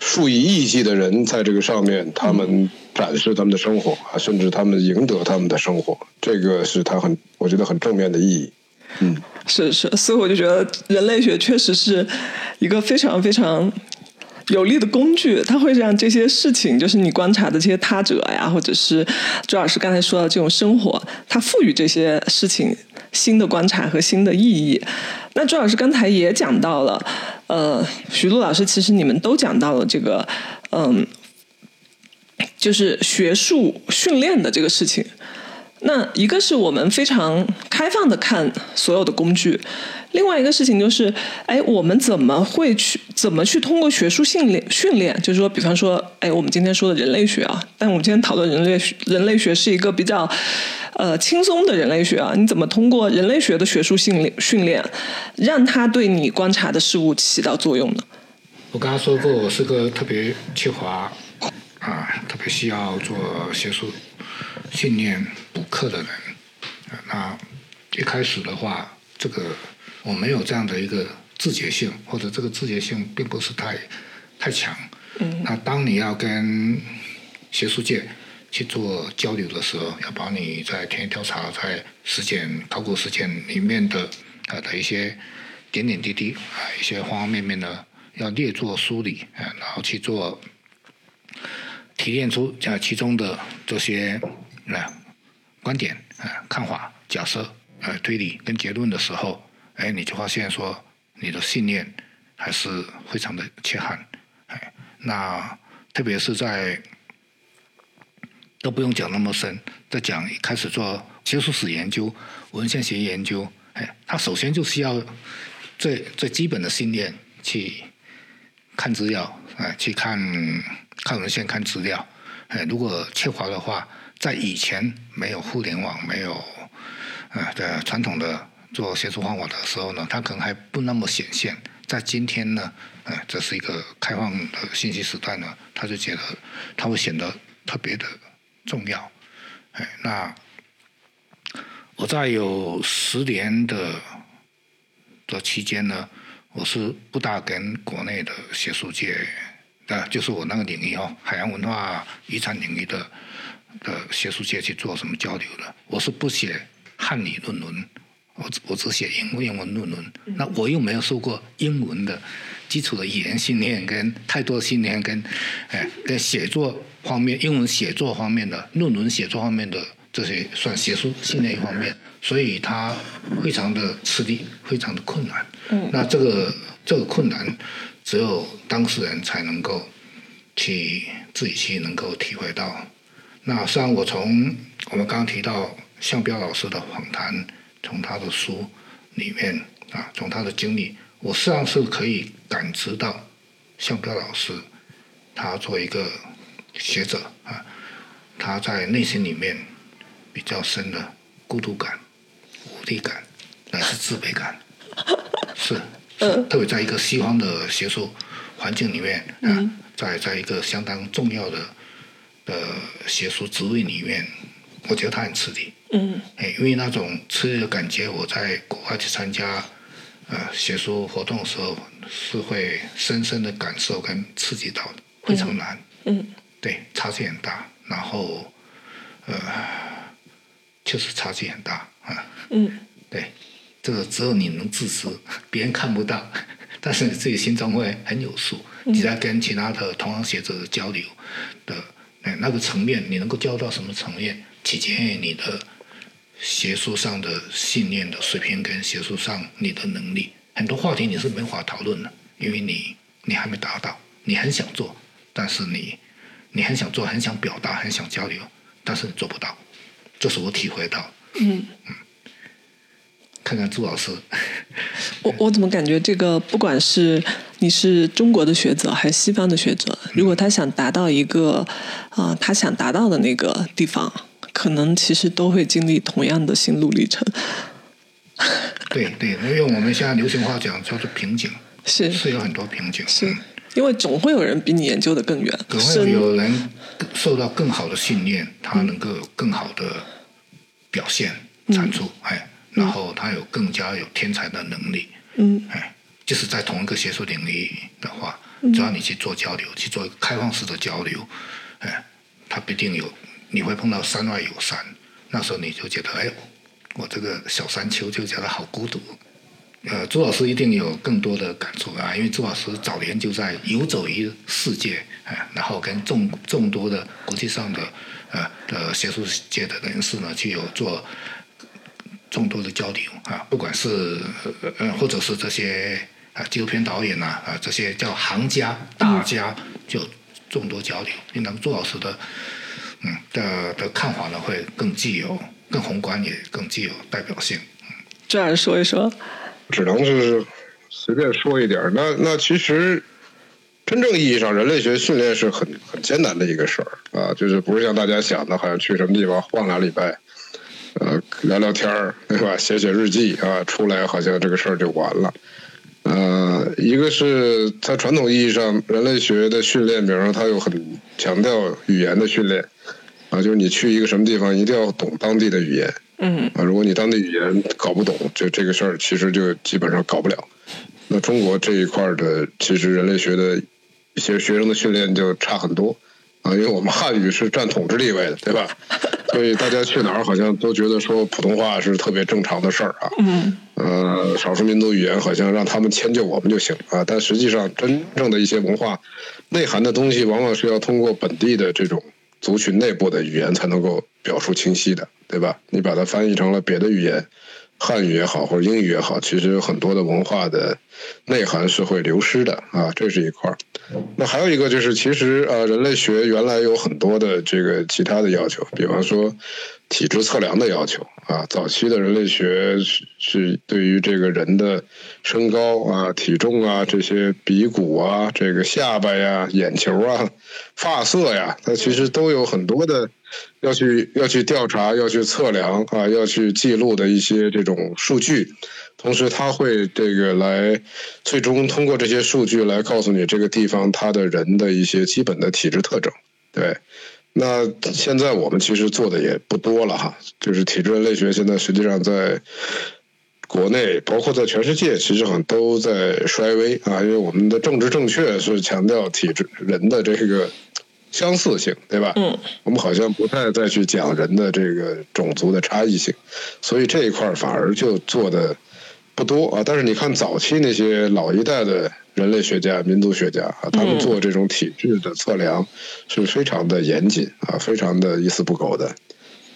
数以亿计的人在这个上面，他们展示他们的生活啊，甚至他们赢得他们的生活，这个是他很，我觉得很正面的意义。嗯，是是，所以我就觉得人类学确实是一个非常非常有力的工具，它会让这些事情，就是你观察的这些他者呀，或者是朱老师刚才说的这种生活，它赋予这些事情新的观察和新的意义。那朱老师刚才也讲到了。呃，徐璐老师，其实你们都讲到了这个，嗯，就是学术训练的这个事情。那一个是我们非常开放的看所有的工具，另外一个事情就是，哎，我们怎么会去怎么去通过学术训练训练？就是说，比方说，哎，我们今天说的人类学啊，但我们今天讨论人类学，人类学是一个比较。呃，轻松的人类学啊，你怎么通过人类学的学术训练训练，让它对你观察的事物起到作用呢？我刚刚说过，我是个特别缺乏啊，特别需要做学术训练补课的人。那一开始的话，这个我没有这样的一个自觉性，或者这个自觉性并不是太太强。嗯。那当你要跟学术界。去做交流的时候，要把你在田野调查、在实践、考古实践里面的啊的一些点点滴滴啊，一些方方面面的要列作梳理啊，然后去做提炼出啊其中的这些啊观点啊看法、假设啊推理跟结论的时候，哎，你就发现说你的信念还是非常的缺憾，哎，那特别是在。都不用讲那么深，在讲开始做学术史研究、文献学研究，哎，他首先就需要最最基本的信念，去看资料，哎，去看看文献、看资料，哎，如果缺乏的话，在以前没有互联网、没有啊的传统的做学术方法的时候呢，他可能还不那么显现。在今天呢，呃，这是一个开放的信息时代呢，他就觉得他会显得特别的重要。哎，那我在有十年的的期间呢，我是不大跟国内的学术界，啊，就是我那个领域哦，海洋文化遗产领域的的学术界去做什么交流的。我是不写汉语论文，我只我只写英英文论文。那我又没有受过英文的基础的语言训练，跟太多的训练，跟哎跟写作方面，英文写作方面的论文写作方面的这些算学术训练一方面，所以他非常的吃力，非常的困难。嗯，那这个这个困难，只有当事人才能够去自己去能够体会到。那实际上，我从我们刚刚提到向彪老师的访谈，从他的书里面啊，从他的经历，我实际上是可以感知到向彪老师他作为一个学者啊，他在内心里面比较深的孤独感、无力感，乃至自卑感。是，是特别在一个西方的学术环境里面啊，在在一个相当重要的的学术职位里面，我觉得他很吃力。嗯，哎，因为那种吃力的感觉，我在国外去参加呃学术活动的时候，是会深深的感受跟刺激到的，非常难。嗯，对，差距很大，然后呃，确实差距很大啊。嗯，对，这个只有你能自知，别人看不到，但是你自己心中会很有数。你在跟其他的同行学者交流的，哎，那个层面，你能够教到什么层面，取决于你的学术上的信念的水平跟学术上你的能力。很多话题你是没法讨论的，因为你你还没达到，你很想做，但是你你很想做，很想表达，很想交流，但是你做不到。这是我体会到。嗯看看朱老师，我我怎么感觉这个不管是你是中国的学者还是西方的学者，如果他想达到一个啊、他想达到的那个地方，可能其实都会经历同样的心路历程。对对，因为我们现在流行话讲叫做瓶颈，是是有很多瓶颈，是嗯。因为总会有人比你研究的更远，总会有人受到更好的训练，他能够有更好的表现产出，哎，然后他有更加有天才的能力，嗯。哎，就是在同一个学术领域的话，只要你去做交流，去做开放式的交流，哎，他必定有，你会碰到山外有山，那时候你就觉得，哎，我这个小山丘就觉得好孤独。呃，朱老师一定有更多的感触啊，因为朱老师早年就在游走于世界，啊，然后跟众众多的国际上的呃的学术界的人士呢，去有做众多的交流啊，不管是呃呃或者是这些啊纪录片导演呐啊这些叫行家大家就众多交流，因为朱老师的嗯的的看法呢会更具有更宏观也更具有代表性。这样说一说，只能是随便说一点。那那其实真正意义上，人类学训练是很很艰难的一个事儿啊，就是不是像大家想的，好像去什么地方晃俩礼拜，呃，聊聊天儿，对吧？写写日记啊，出来好像这个事儿就完了。呃，一个是在传统意义上，人类学的训练，比如说它有很强调语言的训练啊，就是你去一个什么地方，一定要懂当地的语言。嗯啊，如果你当地语言搞不懂，就这个事儿其实就基本上搞不了。那中国这一块儿的，其实人类学的一些学生的训练就差很多啊，因为我们汉语是占统治地位的，对吧？所以大家去哪儿好像都觉得说普通话是特别正常的事儿啊。嗯呃，少数民族语言好像让他们迁就我们就行啊，但实际上真正的一些文化内涵的东西，往往是要通过本地的这种族群内部的语言才能够表述清晰的，对吧？你把它翻译成了别的语言，汉语也好或者英语也好，其实有很多的文化的内涵是会流失的啊，这是一块儿。那还有一个就是，其实呃，人类学原来有很多的这个其他的要求，比方说体质测量的要求啊。早期的人类学是是对于这个人的身高啊、体重啊、这些鼻骨啊、这个下巴呀、眼球啊、发色呀，它其实都有很多的要去要去调查、要去测量啊、要去记录的一些这种数据。同时，他会这个来最终通过这些数据来告诉你这个地方他的人的一些基本的体质特征。对，那现在我们其实做的也不多了哈，就是体质人类学现在实际上在国内，包括在全世界，其实好像都在衰微啊，因为我们的政治正确是强调体质人的这个相似性，对吧？嗯，我们好像不太再去讲人的这个种族的差异性，所以这一块反而就做的。不多啊，但是你看早期那些老一代的人类学家、民族学家啊，他们做这种体质的测量是非常的严谨啊，非常的一丝不苟的。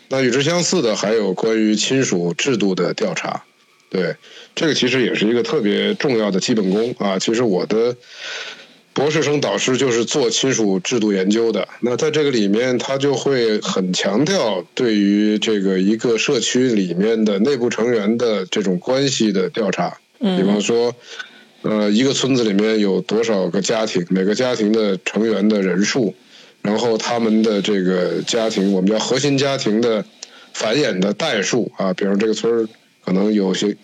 那与之相似的还有关于亲属制度的调查，对，这个其实也是一个特别重要的基本功啊。其实我的。博士生导师就是做亲属制度研究的，那在这个里面，他就会很强调对于这个一个社区里面的内部成员的这种关系的调查。嗯，比方说，呃，一个村子里面有多少个家庭，每个家庭的成员的人数，然后他们的这个家庭，我们叫核心家庭的繁衍的代数啊，比如这个村儿可能有些。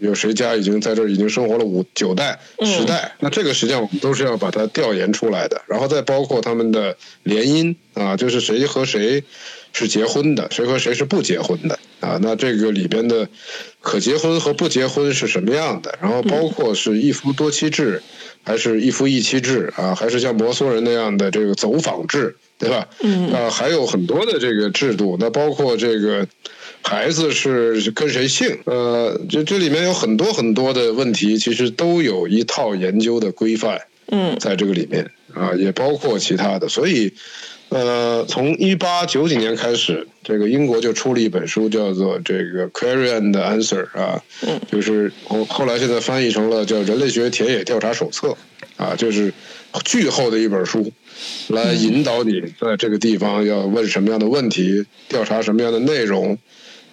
有谁家已经在这儿已经生活了五九代、十代？那这个实际上我们都是要把它调研出来的，然后再包括他们的联姻啊，就是谁和谁是结婚的，谁和谁是不结婚的啊？那这个里边的可结婚和不结婚是什么样的？然后包括是一夫多妻制，还是一夫一妻制啊？还是像摩梭人那样的这个走访制，对吧？嗯啊，还有很多的这个制度，那包括这个。孩子是跟谁姓？呃，这这里面有很多很多的问题，其实都有一套研究的规范，嗯，在这个里面啊，也包括其他的。所以，呃，从一八九几年开始，这个英国就出了一本书，叫做《这个 Query and Answer》啊，嗯，就是后后来现在翻译成了叫《人类学田野调查手册》啊，就是巨厚的一本书，来引导你在这个地方要问什么样的问题，调查什么样的内容。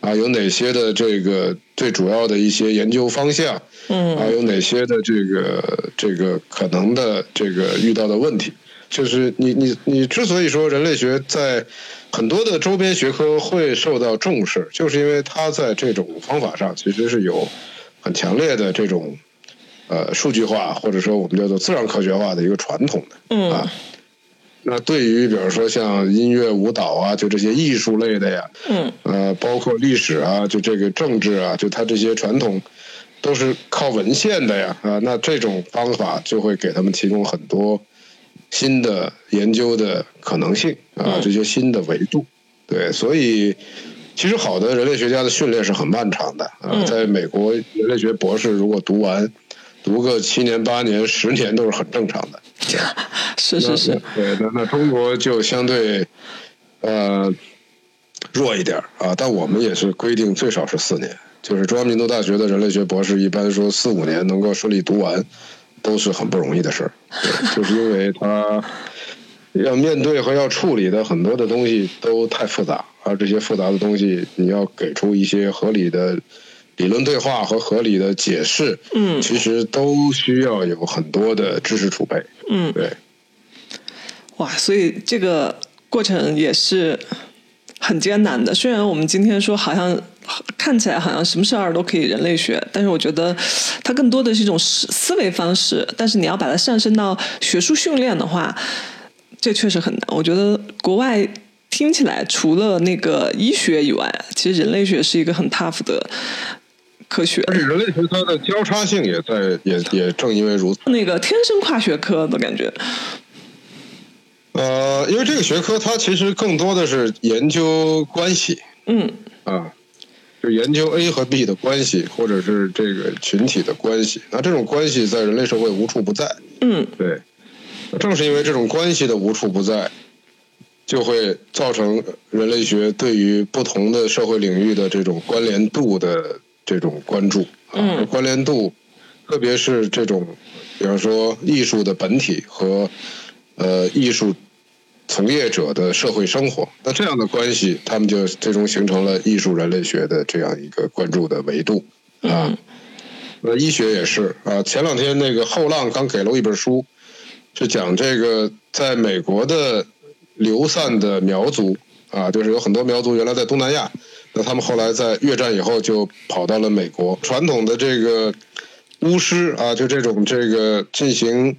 啊，有哪些的这个最主要的一些研究方向？嗯，啊有哪些的这个这个可能的这个遇到的问题？就是你你你之所以说人类学在很多的周边学科会受到重视，就是因为它在这种方法上其实是有很强烈的这种呃数据化或者说我们叫做自然科学化的一个传统的。嗯啊。那对于比如说像音乐、舞蹈啊，就这些艺术类的呀，嗯，呃，包括历史啊，就这个政治啊，就它这些传统都是靠文献的呀，啊，那这种方法就会给他们提供很多新的研究的可能性啊，这些新的维度。对，所以其实好的人类学家的训练是很漫长的啊，在美国人类学博士如果读完。读个七年八年十年都是很正常的，是是是，对，那那中国就相对呃弱一点啊，但我们也是规定最少是四年，就是中央民族大学的人类学博士一般说四五年能够顺利读完，都是很不容易的事儿，就是因为他要面对和要处理的很多的东西都太复杂，而这些复杂的东西你要给出一些合理的。理论对话和合理的解释，嗯，其实都需要有很多的知识储备，嗯，对。哇，所以这个过程也是很艰难的。虽然我们今天说好像看起来好像什么事儿都可以人类学，但是我觉得它更多的是一种思思维方式。但是你要把它上升到学术训练的话，这确实很难。我觉得国外。听起来除了那个医学以外，其实人类学是一个很 tough 的。科学，而且人类学它的交叉性也在，也也正因为如此。那个天生跨学科的感觉。呃，因为这个学科它其实更多的是研究关系。嗯。啊，就研究 A 和 B 的关系，或者是这个群体的关系。那这种关系在人类社会无处不在。嗯。对。正是因为这种关系的无处不在，就会造成人类学对于不同的社会领域的这种关联度的。这种关注啊，关联度，特别是这种，比方说艺术的本体和呃艺术从业者的社会生活。那这样的关系，他们就最终形成了艺术人类学的这样一个关注的维度啊。那医学也是啊。前两天那个后浪刚给了我一本书，是讲这个在美国的流散的苗族啊，就是有很多苗族原来在东南亚，那他们后来在越战以后就跑到了美国。传统的这个巫师啊，就这种这个进行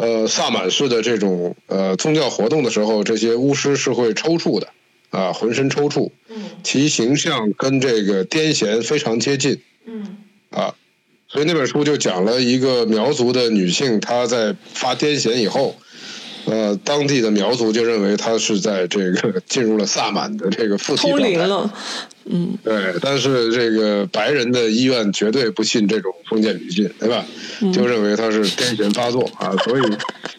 呃萨满式的这种呃宗教活动的时候，这些巫师是会抽搐的啊，浑身抽搐，其形象跟这个癫痫非常接近，嗯啊。所以那本书就讲了一个苗族的女性，她在发癫痫以后，呃，当地的苗族就认为他是在这个 进入了萨满的这个附体通灵了，嗯，对，但是这个白人的医院绝对不信这种封建迷信，对吧？就认为他是癫痫发作啊，所以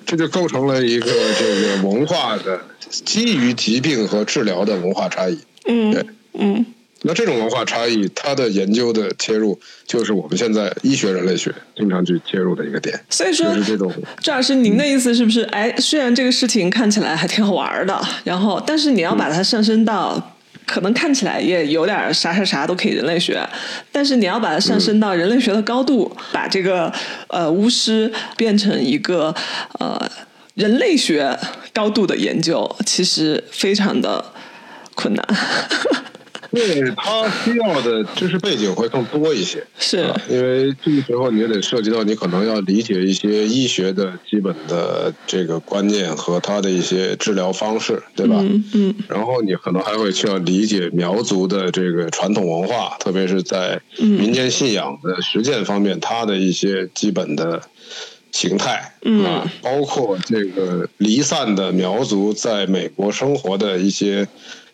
这就构成了一个这个文化的基于疾病和治疗的文化差异。嗯，对，嗯。那这种文化差异，它的研究的切入，就是我们现在医学人类学经常去切入的一个点。所以说，就是这种赵老师，您的意思是不是？哎，虽然这个事情看起来还挺好玩的，然后，但是你要把它上升到，可能看起来也有点啥啥啥都可以人类学，但是你要把它上升到人类学的高度，把这个呃巫师变成一个呃人类学高度的研究，其实非常的困难。对他需要的知识背景会更多一些，是。啊，因为这个时候你也得涉及到你可能要理解一些医学的基本的这个观念和他的一些治疗方式，对吧？嗯嗯。然后你可能还会需要理解苗族的这个传统文化，特别是在民间信仰的实践方面，它的一些基本的形态嗯啊，包括这个离散的苗族在美国生活的一些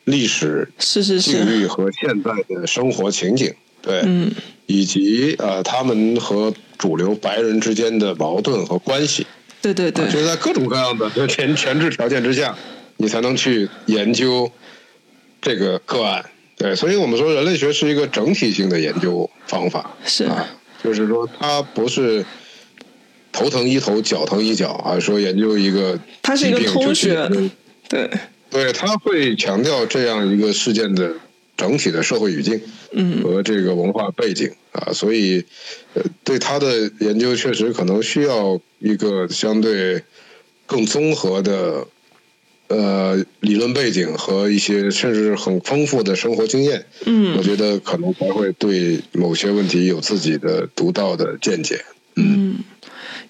历史是是境是，遇和现在的生活情景，对，嗯。以及呃他们和主流白人之间的矛盾和关系，对对对，就是在各种各样的前前置条件之下，你才能去研究这个个案。对，所以我们说人类学是一个整体性的研究方法，是。啊，就是说它不是头疼医头，脚疼医脚啊，说研究一个它是一个疾病通学对，对，他会强调这样一个事件的整体的社会语境，嗯。和这个文化背景啊，所以，呃，对他的研究确实可能需要一个相对更综合的，呃，理论背景和一些甚至很丰富的生活经验，嗯。我觉得可能才会对某些问题有自己的独到的见解。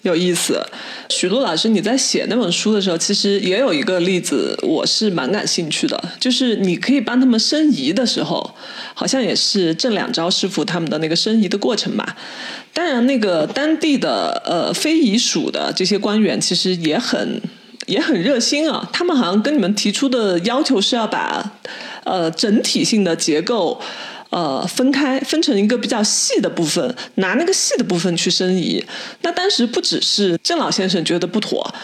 有意思。许璐老师，你在写那本书的时候，其实也有一个例子，我是蛮感兴趣的，就是你可以帮他们申遗的时候，好像也是郑两招师傅他们的那个申遗的过程吧。当然，那个当地的呃非遗属的这些官员，其实也很。也很热心啊，他们好像跟你们提出的要求是要把呃整体性的结构呃分开，分成一个比较细的部分，拿那个细的部分去申遗。那当时不只是郑老先生觉得不妥，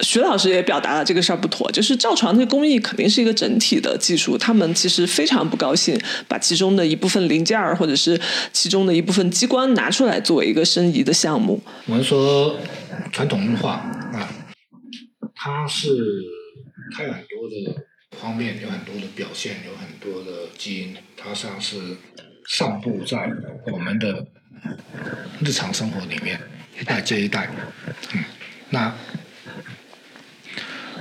徐老师也表达了这个事儿不妥，就是造船这个工艺肯定是一个整体的技术，他们其实非常不高兴把其中的一部分零件儿或者是其中的一部分机关拿出来作为一个申遗的项目。我们说传统文化啊，它是它有很多的方面，有很多的表现，有很多的基因，它像是散布在我们的日常生活里面，一代接一代。嗯，那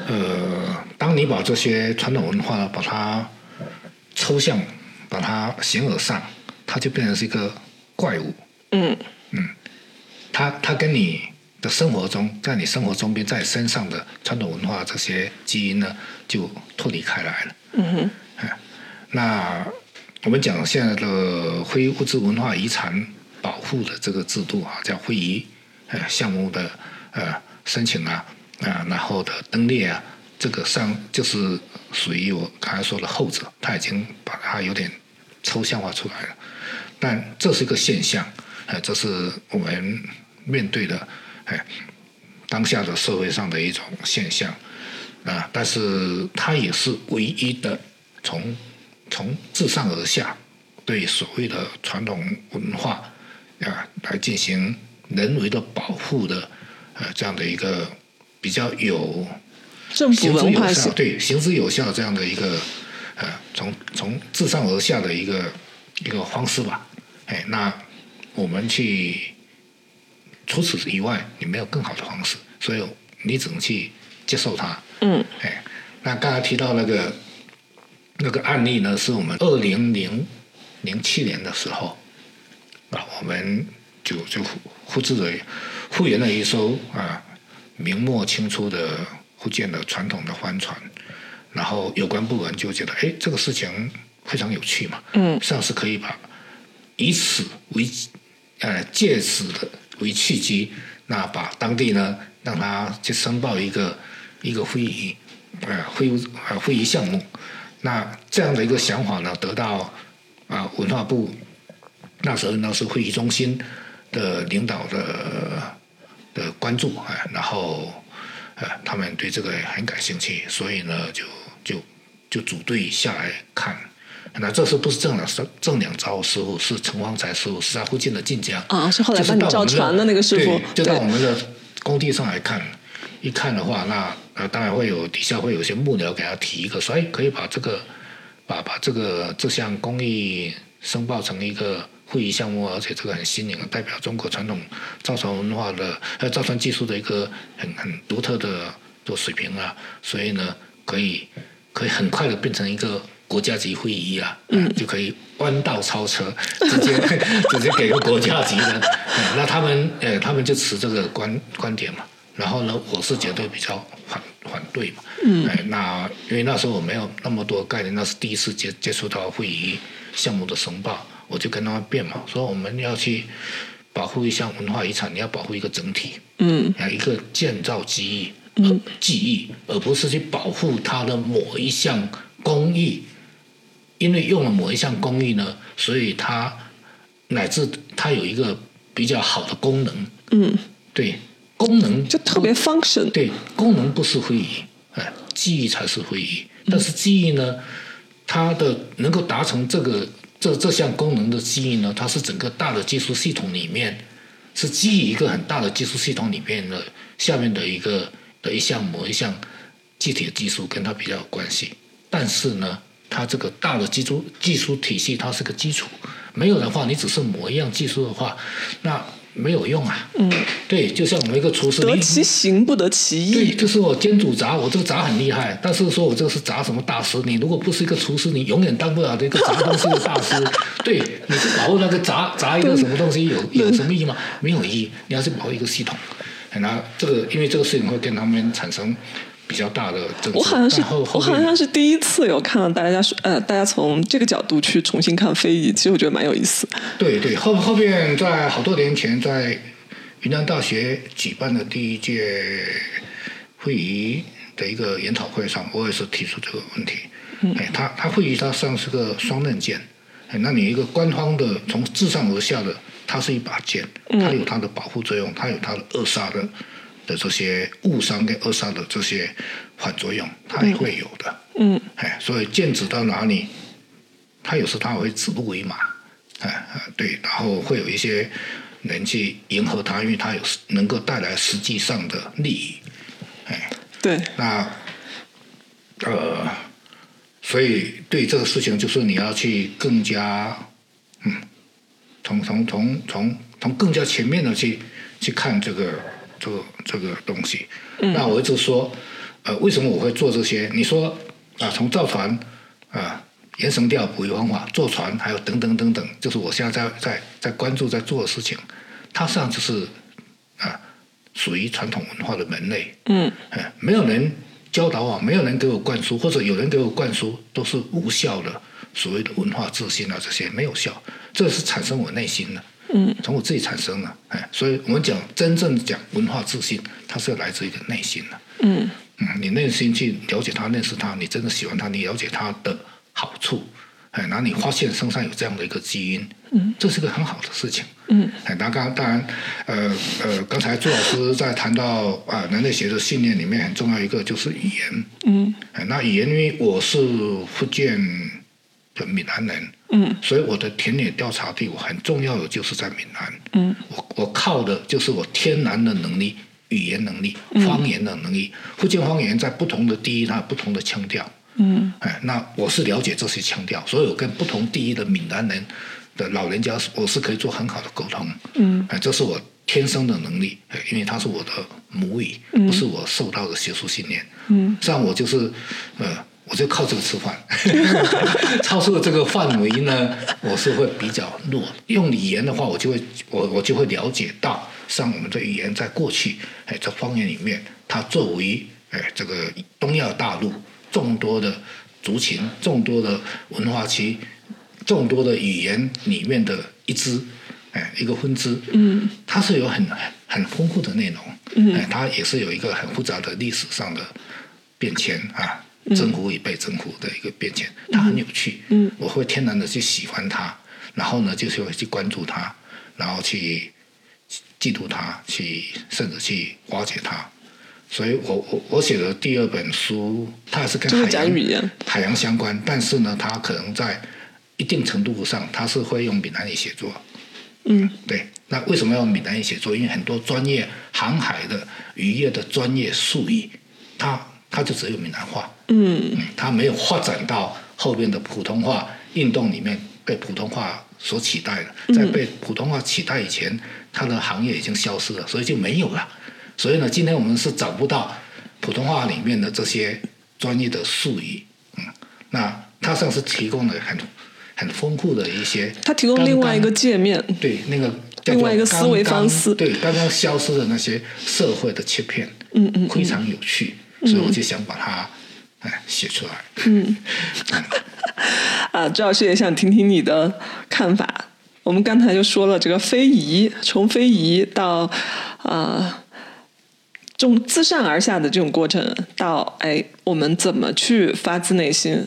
呃，当你把这些传统文化把它抽象，把它形而上，它就变成是一个怪物。嗯嗯它它跟你的生活中，在你生活中边在身上的传统文化这些基因呢，就脱离开来了。嗯哼那我们讲现在的非物质文化遗产保护的这个制度啊，叫非遗呃项目的呃申请啊啊、然后的登列啊，这个上就是属于我刚才说的后者，他已经把它有点抽象化出来了。但这是一个现象，呃，这是我们面对的，哎，当下的社会上的一种现象啊、但是它也是唯一的从从自上而下对所谓的传统文化啊来进行人为的保护的呃这样的一个比较有政府行之有效，文化性对行之有效这样的一个呃，从从自上而下的一个一个方式吧。哎，那我们去除此以外，你没有更好的方式，所以你只能去接受它。嗯，哎，那刚才提到那个那个案例呢，是我们二零零零七年的时候啊，我们就就复复制了复原了一艘啊明末清初的福建的传统的帆船，然后有关部门就觉得，哎，这个事情非常有趣嘛，嗯上是可以把以此为呃借此的为契机，那把当地呢让他去申报一个一个非遗呃会务呃非遗项目，那这样的一个想法呢得到啊、文化部那时候呢是会议中心的领导的的关注啊、然后呃他们对这个很感兴趣，所以呢就就就组队下来看。那这次不是郑两郑两招师傅，是陈方才师傅，是在附近的晋江啊是后来帮你造船的那个师傅就到我们的工地上来看。一看的话，那呃当然会有底下会有一些幕僚给他提一个说，哎，可以把这个把把这个这项工艺申报成一个会议项目，而且这个很新颖，代表中国传统造船文化的呃造船技术的一个很很独特的的水平啊，所以呢，可以可以很快的变成一个国家级会议啊，嗯，就可以弯道超车，直接 直接给个国家级的，嗯那他们呃他们就持这个观观点嘛。然后呢，我是绝对比较反反对嘛。嗯。哎，那因为那时候我没有那么多概念，那是第一次接接触到会议项目的申报，我就跟他们辩嘛，说我们要去保护一项文化遗产，你要保护一个整体，嗯啊，一个建造记忆，嗯，记忆，而不是去保护它的某一项工艺，因为用了某一项工艺呢，所以它乃至它有一个比较好的功能，嗯，对，功能就特别 function。对，功能不是会议，哎，记忆才是会议。但是记忆呢，它的能够达成这个这这项功能的记忆呢，它是整个大的技术系统里面，是基于一个很大的技术系统里面的下面的一个的一项某一项具体的技术跟它比较有关系。但是呢，它这个大的技术技术体系它是个基础，没有的话，你只是某一样技术的话，那没有用啊。嗯，对，就像我们一个厨师，你得其形不得其意对，就是我煎煮炸，我这个炸很厉害，但是说我这个是炸什么大师？你如果不是一个厨师，你永远当不了这个炸东西的大师。对，你去保护那个炸炸一个什么东西有有什么意义吗？没有意义，你要去保护一个系统。那这个因为这个事情会跟他们产生比较大的争执。我好像是我好像是第一次有看到大家说，呃，大家从这个角度去重新看非遗，其实我觉得蛮有意思。对对，后后面在好多年前，在云南大学举办的第一届会议的一个研讨会上，我也是提出这个问题。嗯哎，它它会议它实际上是个双刃剑。哎，那你一个官方的从自上而下的，它是一把剑，它有它的保护作用，它有它的扼杀的的这些误伤跟扼杀的这些反作用，它也会有的。嗯，哎，所以剑指到哪里，它有时它会指鹿为马，哎，哎对，然后会有一些人去迎合它，因为它有能够带来实际上的利益，哎，对，那呃，所以对这个事情，就是你要去更加，嗯，从从从从从更加全面的去去看这个这个这个东西。那我一直说，呃，为什么我会做这些？你说啊，从造船啊。延绳钓捕鱼方法、坐船，还有等等等等，就是我现在在在在关注在做的事情，它实际上就是啊，属于传统文化的门类。嗯，哎，没有人教导我，没有人给我灌输，或者有人给我灌输，都是无效的。所谓的文化自信啊，这些没有效，这是产生我内心的，嗯，从我自己产生的。哎，所以我们讲真正讲文化自信，它是来自一个内心的。嗯嗯，你内心去了解他、认识他，你真的喜欢他，你了解他的好处，哎，然后你发现身上有这样的一个基因，嗯，这是个很好的事情。嗯，哎，那刚当然，呃呃，刚才朱老师在谈到啊、人类学的信念里面很重要一个就是语言。嗯哎，那语言因为我是福建的闽南人，嗯所以我的田野调查地我很重要的就是在闽南。嗯我我靠的就是我天然的能力，语言能力、方言的能力。福建方言在不同的地域它有不同的腔调。嗯，哎，那我是了解这些腔调，所以我跟不同地域的闽南人的老人家，我是可以做很好的沟通。嗯，哎，这是我天生的能力，哎，因为它是我的母语，不是我受到的学术训练。嗯，像我就是，呃，我就靠这个吃饭，超出了这个范围呢，我是会比较弱。用语言的话，我就会我我就会了解到，像我们的语言在过去，哎，在方言里面，它作为哎这个东亚大陆众多的族群、众多的文化区、众多的语言里面的一支，哎，一个分支，嗯，它是有很很丰富的内容，嗯哎，它也是有一个很复杂的历史上的变迁啊，征服与被征服的一个变迁，它很有趣，嗯，我会天然的去喜欢它，然后呢，就是会去关注它，然后去嫉妒它，去甚至去挖掘它。所以我我我写的第二本书，它还是跟海洋海洋相关，但是呢，它可能在一定程度上，它是会用闽南语写作。嗯对，那为什么要用闽南语写作？因为很多专业航海的渔业的专业术语，它它就只有闽南话，嗯。嗯，它没有发展到后边的普通话运动里面被普通话所取代了。在被普通话取代以前，它的行业已经消失了，所以就没有了。所以呢，今天我们是找不到普通话里面的这些专业的术语，嗯，那它算是提供了很很丰富的一些，它提供另外一个界面，对那个另外一个思维方式。对刚刚消失的那些社会的切片，嗯嗯嗯。非常有趣，所以我就想把它哎写出来。嗯，啊，朱老师也想听听你的看法。我们刚才就说了这个非遗，从非遗到啊。这种自上而下的这种过程，到哎，我们怎么去发自内心，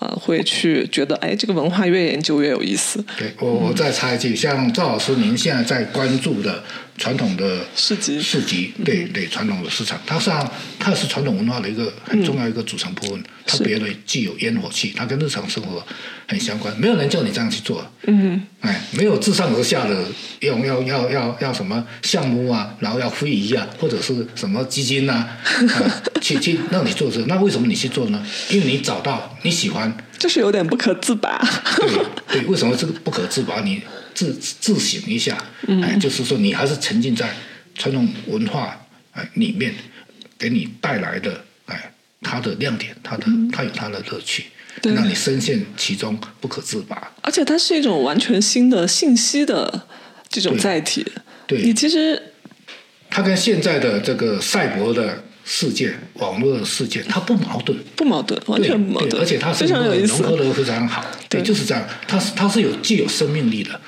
呃，会去觉得哎，这个文化越研究越有意思。对我，我再插一句，像赵老师您现在在关注的传统的市集市集，对对，传统的市场，它实际上它是传统文化的一个很重要一个组成部分。它是别的具有烟火气，它跟日常生活很相关。没有人叫你这样去做，嗯哎，没有自上而下的要要要要要什么项目啊，然后要非遗啊，或者是什么基金啊，啊去去让你做这个，那为什么你去做呢？因为你找到你喜欢，就是有点不可自拔。对对，为什么这个不可自拔？你自自省一下，哎，就是说你还是沉浸在传统文化哎里面，给你带来的哎它的亮点，它的它有它的乐趣，对让你深陷其中不可自拔。而且它是一种完全新的信息的这种载体。对你其实它跟现在的这个赛博的世界、网络的世界，它不矛盾。不矛盾，完全不矛盾，而且它是非常有意思融。合的非常好。对，对就是这样，它是它是有具有生命力的。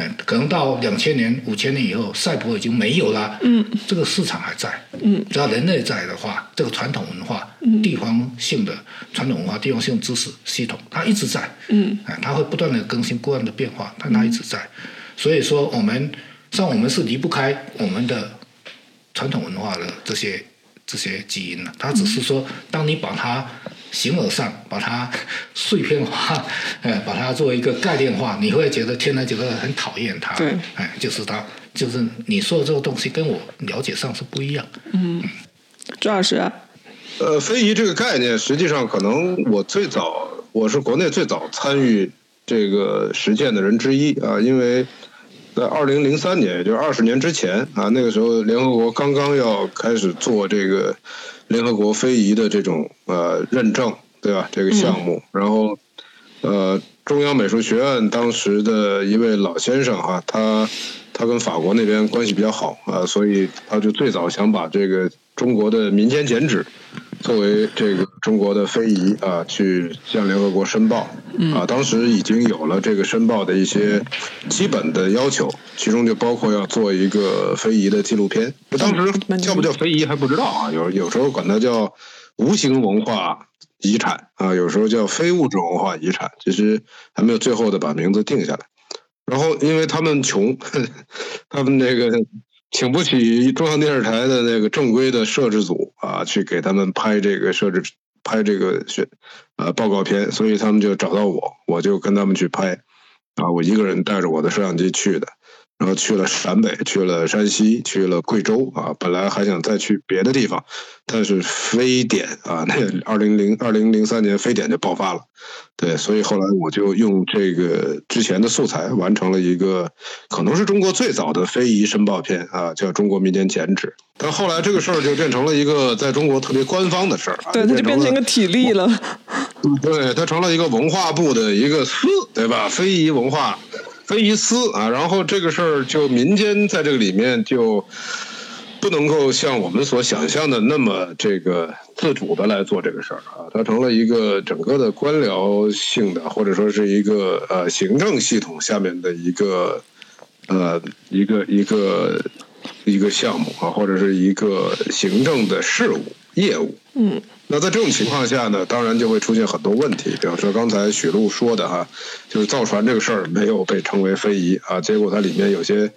哎，可能到两千年、五千年以后，赛博已经没有了。嗯，这个市场还在。嗯，只要人类在的话，这个传统文化、地方性的传统文化、地方性知识系统，它一直在。嗯，哎，它会不断的更新、不断的变化，但它一直在。所以说，我们像我们是离不开我们的传统文化的这些这些基因了。它只是说，当你把它形而上，把它碎片化，呃，把它作为一个概念化，你会觉得天然觉得很讨厌它。对哎，就是它，就是你说的这个东西跟我了解上是不一样。嗯朱老师啊，呃，非遗这个概念，实际上可能我最早，我是国内最早参与这个实践的人之一啊，因为在二零零三年，也就是二十年之前啊，那个时候联合国刚刚要开始做这个联合国非遗的这种呃认证，对吧？这个项目，然后呃，中央美术学院当时的一位老先生哈、他他跟法国那边关系比较好啊，所以他就最早想把这个中国的民间剪纸作为这个中国的非遗啊，去向联合国申报啊。当时已经有了这个申报的一些基本的要求，其中就包括要做一个非遗的纪录片。当时叫不叫非遗还不知道啊，有有时候管它叫无形文化遗产啊，有时候叫非物质文化遗产，其实还没有最后的把名字定下来。然后因为他们穷，他们那个请不起中央电视台的那个正规的摄制组啊，去给他们拍这个摄制拍这个选呃报告片，所以他们就找到我，我就跟他们去拍啊，我一个人带着我的摄像机去的。然后去了陕北，去了山西，去了贵州啊。本来还想再去别的地方，但是非典啊，那二零零二零零三年非典就爆发了，对，所以后来我就用这个之前的素材完成了一个可能是中国最早的非遗申报片啊，叫《中国民间剪纸》。但后来这个事儿就变成了一个在中国特别官方的事儿，对，它就变成一个体力了。对，它成了一个文化部的一个司，对吧？非遗文化。非遗司啊，然后这个事儿就民间在这个里面就不能够像我们所想象的那么这个自主的来做这个事儿啊，它成了一个整个的官僚性的或者说是一个呃行政系统下面的一个呃一个一个一个项目啊，或者是一个行政的事务业务。嗯。那在这种情况下呢，当然就会出现很多问题。比方说刚才许璐说的哈，就是造船这个事儿没有被称为非遗啊，结果它里面有些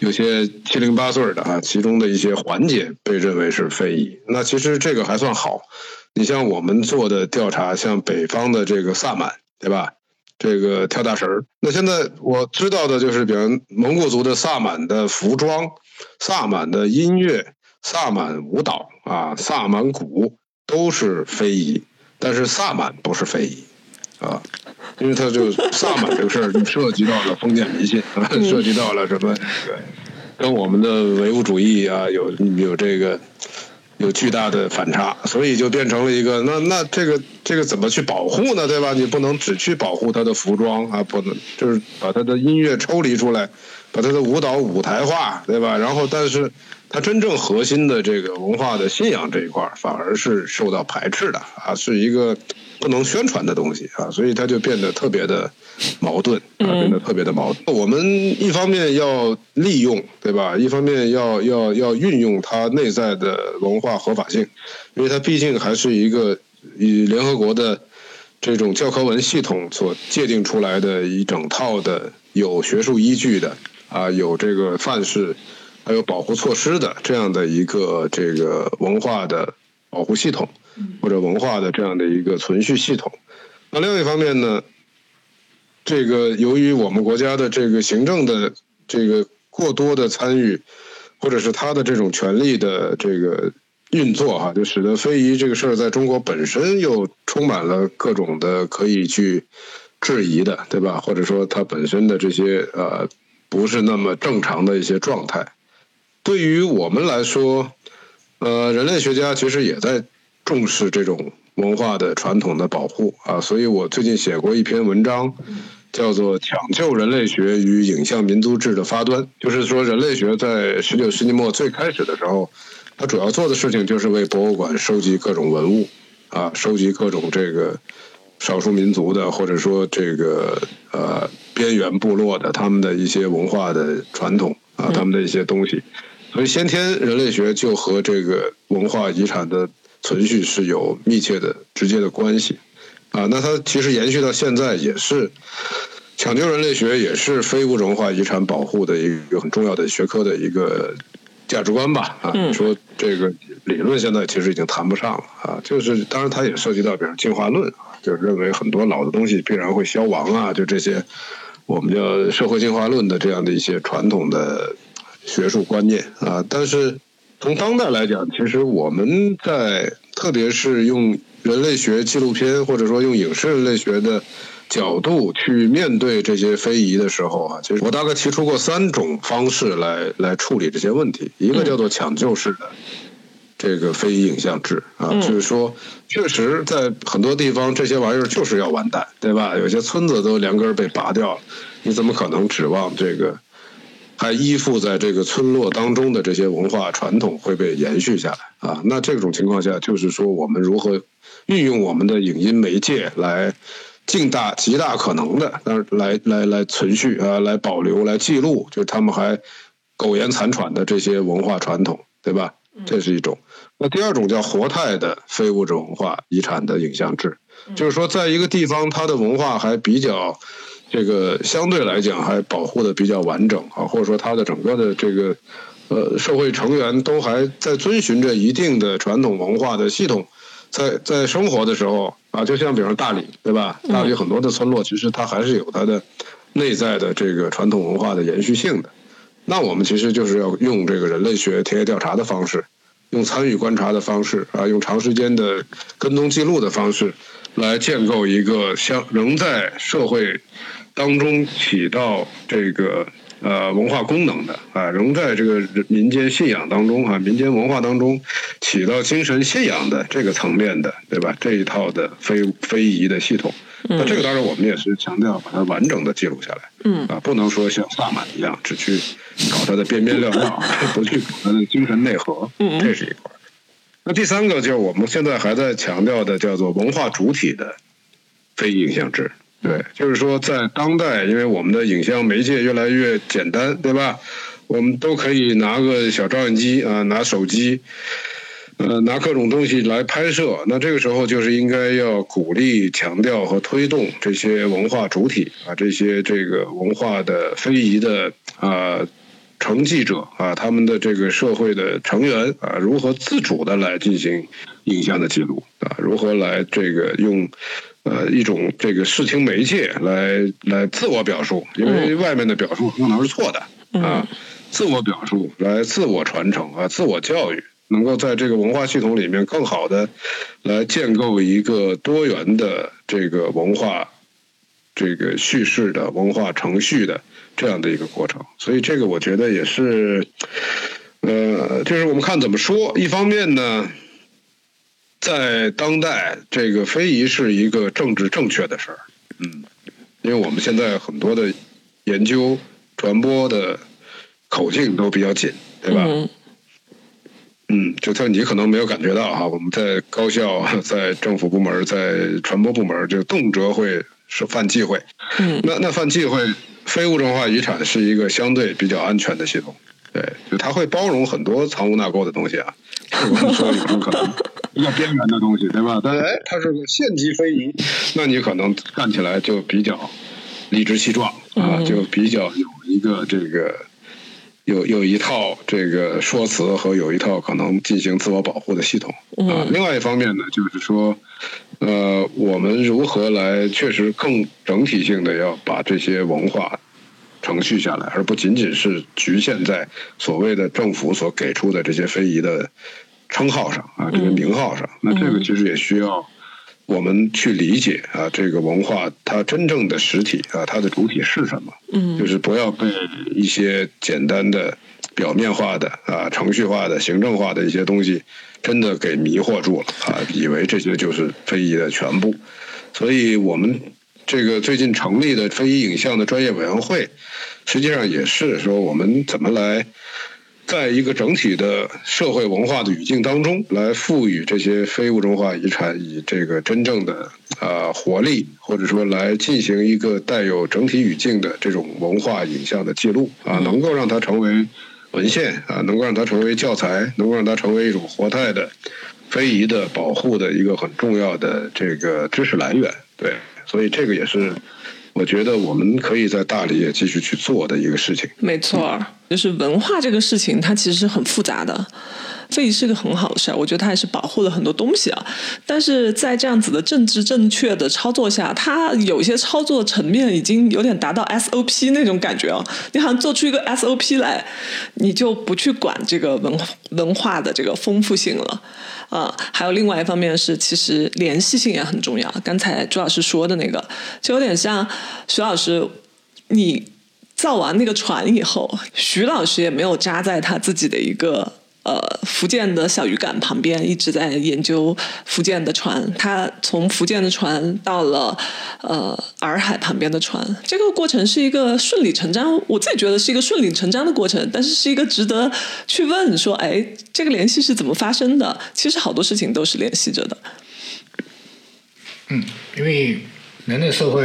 有些七零八碎的啊，其中的一些环节被认为是非遗。那其实这个还算好。你像我们做的调查，像北方的这个萨满，对吧？这个跳大神儿。那现在我知道的就是，比方蒙古族的萨满的服装、萨满的音乐、萨满舞蹈啊、萨满古。都是非遗，但是萨满不是非遗，啊，因为他就 萨满这个事儿就涉及到了封建迷信，涉及到了什么？对，跟我们的唯物主义啊有有这个有巨大的反差，所以就变成了一个那那这个这个怎么去保护呢？对吧？你不能只去保护他的服装啊，不能就是把他的音乐抽离出来，把他的舞蹈舞台化，对吧？然后但是。它真正核心的这个文化的信仰这一块反而是受到排斥的啊，是一个不能宣传的东西啊，所以它就变得特别的矛盾啊，变得特别的矛盾。我们一方面要利用，对吧？一方面要要要运用它内在的文化合法性，因为它毕竟还是一个以联合国的这种教科文系统所界定出来的一整套的有学术依据的啊，有这个范式。还有保护措施的这样的一个这个文化的保护系统，或者文化的这样的一个存续系统。那另一方面呢，这个由于我们国家的这个行政的这个过多的参与，或者是他的这种权力的这个运作哈，就使得非遗这个事儿在中国本身又充满了各种的可以去质疑的，对吧？或者说它本身的这些呃不是那么正常的一些状态。对于我们来说，呃，人类学家其实也在重视这种文化的传统的保护啊，所以我最近写过一篇文章，叫做《抢救人类学与影像民族志的发端》，就是说人类学在十九世纪末最开始的时候，它主要做的事情就是为博物馆收集各种文物啊，收集各种这个少数民族的或者说这个呃边缘部落的他们的一些文化的传统啊，他们的一些东西。所以，先天人类学就和这个文化遗产的存续是有密切的、直接的关系，啊，那它其实延续到现在也是抢救人类学，也是非物质文化遗产保护的一个很重要的学科的一个价值观吧，啊，你说这个理论现在其实已经谈不上了，啊，就是当然它也涉及到，比如进化论啊，就是认为很多老的东西必然会消亡啊，就这些我们叫社会进化论的这样的一些传统的。学术观念啊，但是从当代来讲，其实我们在特别是用人类学纪录片或者说用影视人类学的角度去面对这些非遗的时候啊，其实我大概提出过三种方式来来处理这些问题。一个叫做抢救式的这个非遗影像制啊，就是说，确实在很多地方这些玩意儿就是要完蛋，对吧？有些村子都连根被拔掉了，你怎么可能指望这个？还依附在这个村落当中的这些文化传统会被延续下来啊？那这种情况下，就是说我们如何运用我们的影音媒介来尽大极大可能的，但是来来来存续啊，来保留、来记录，就是他们还苟延残喘的这些文化传统，对吧？这是一种。那第二种叫活态的非物质文化遗产的影像制，就是说在一个地方，它的文化还比较。这个相对来讲还保护的比较完整啊，或者说它的整个的这个呃社会成员都还在遵循着一定的传统文化的系统，在在生活的时候啊，就像比如大理对吧？大理很多的村落其实它还是有它的内在的这个传统文化的延续性的那我们其实就是要用这个人类学田野调查的方式，用参与观察的方式啊，用长时间的跟踪记录的方式，来建构一个相仍在社会当中起到这个呃文化功能的啊，仍在这个民间信仰当中啊，民间文化当中起到精神信仰的这个层面的，对吧？这一套的非非遗的系统。那这个当然，我们也是强调把它完整的记录下来。嗯啊，不能说像萨满一样，只去搞它的边边料料，不去搞它的精神内核。嗯这是一块。那第三个就是我们现在还在强调的，叫做文化主体的非影像制。对，就是说在当代，因为我们的影像媒介越来越简单，对吧？我们都可以拿个小照相机啊，拿手机。呃，拿各种东西来拍摄，那这个时候就是应该要鼓励、强调和推动这些文化主体啊，这些这个文化的非遗的啊承继者啊，他们的这个社会的成员啊，如何自主的来进行影像的记录啊，如何来这个用呃一种这个视听媒介来来自我表述，因为外面的表述可能是错的啊，自我表述来自我传承啊，自我教育。能够在这个文化系统里面更好的来建构一个多元的这个文化这个叙事的文化程序的这样的一个过程，所以这个我觉得也是，呃，就是我们看怎么说。一方面呢，在当代这个非遗是一个政治正确的事儿，嗯，因为我们现在很多的研究传播的口径都比较紧，对吧？嗯。嗯，就像你可能没有感觉到哈，我们在高校、在政府部门、在传播部门，就动辄会是犯忌讳。嗯。那那犯忌讳，非物质文化遗产是一个相对比较安全的系统，对，就它会包容很多藏污纳垢的东西啊。我 们说有时候可能比较边缘的东西，对吧？但是哎，它是个县级非遗，那你可能干起来就比较理直气壮啊，嗯就比较有一个这个。有有一套这个说辞和有一套可能进行自我保护的系统啊。另外一方面呢，就是说，呃，我们如何来确实更整体性的要把这些文化程序下来，而不仅仅是局限在所谓的政府所给出的这些非遗的称号上啊，这个名号上。那这个其实也需要。我们去理解啊，这个文化它真正的实体啊，它的主体是什么？嗯，就是不要被一些简单的、表面化的啊、程序化的、行政化的一些东西，真的给迷惑住了啊，以为这些就是非遗的全部。所以我们这个最近成立的非遗影像的专业委员会，实际上也是说我们怎么来。在一个整体的社会文化的语境当中，来赋予这些非物质文化遗产以这个真正的呃活力，或者说来进行一个带有整体语境的这种文化影像的记录啊，能够让它成为文献啊，能够让它成为教材，能够让它成为一种活态的非遗的保护的一个很重要的这个知识来源。对，所以这个也是。我觉得我们可以在大理也继续去做的一个事情。没错，就是文化这个事情，它其实是很复杂的。非遗是个很好的事儿，我觉得它还是保护了很多东西啊。但是在这样子的政治正确的操作下，它有些操作层面已经有点达到 SOP 那种感觉哦。你好像做出一个 SOP 来，你就不去管这个文文化的这个丰富性了。啊，还有另外一方面是，其实联系性也很重要。刚才朱老师说的那个，就有点像徐老师，你造完那个船以后，徐老师也没有扎在他自己的一个呃福建的小渔港旁边，一直在研究福建的船。他从福建的船到了呃洱海旁边的船，这个过程是一个顺理成章，我自己觉得是一个顺理成章的过程，但是是一个值得去问说，哎，这个联系是怎么发生的？其实好多事情都是联系着的。嗯，因为人类社会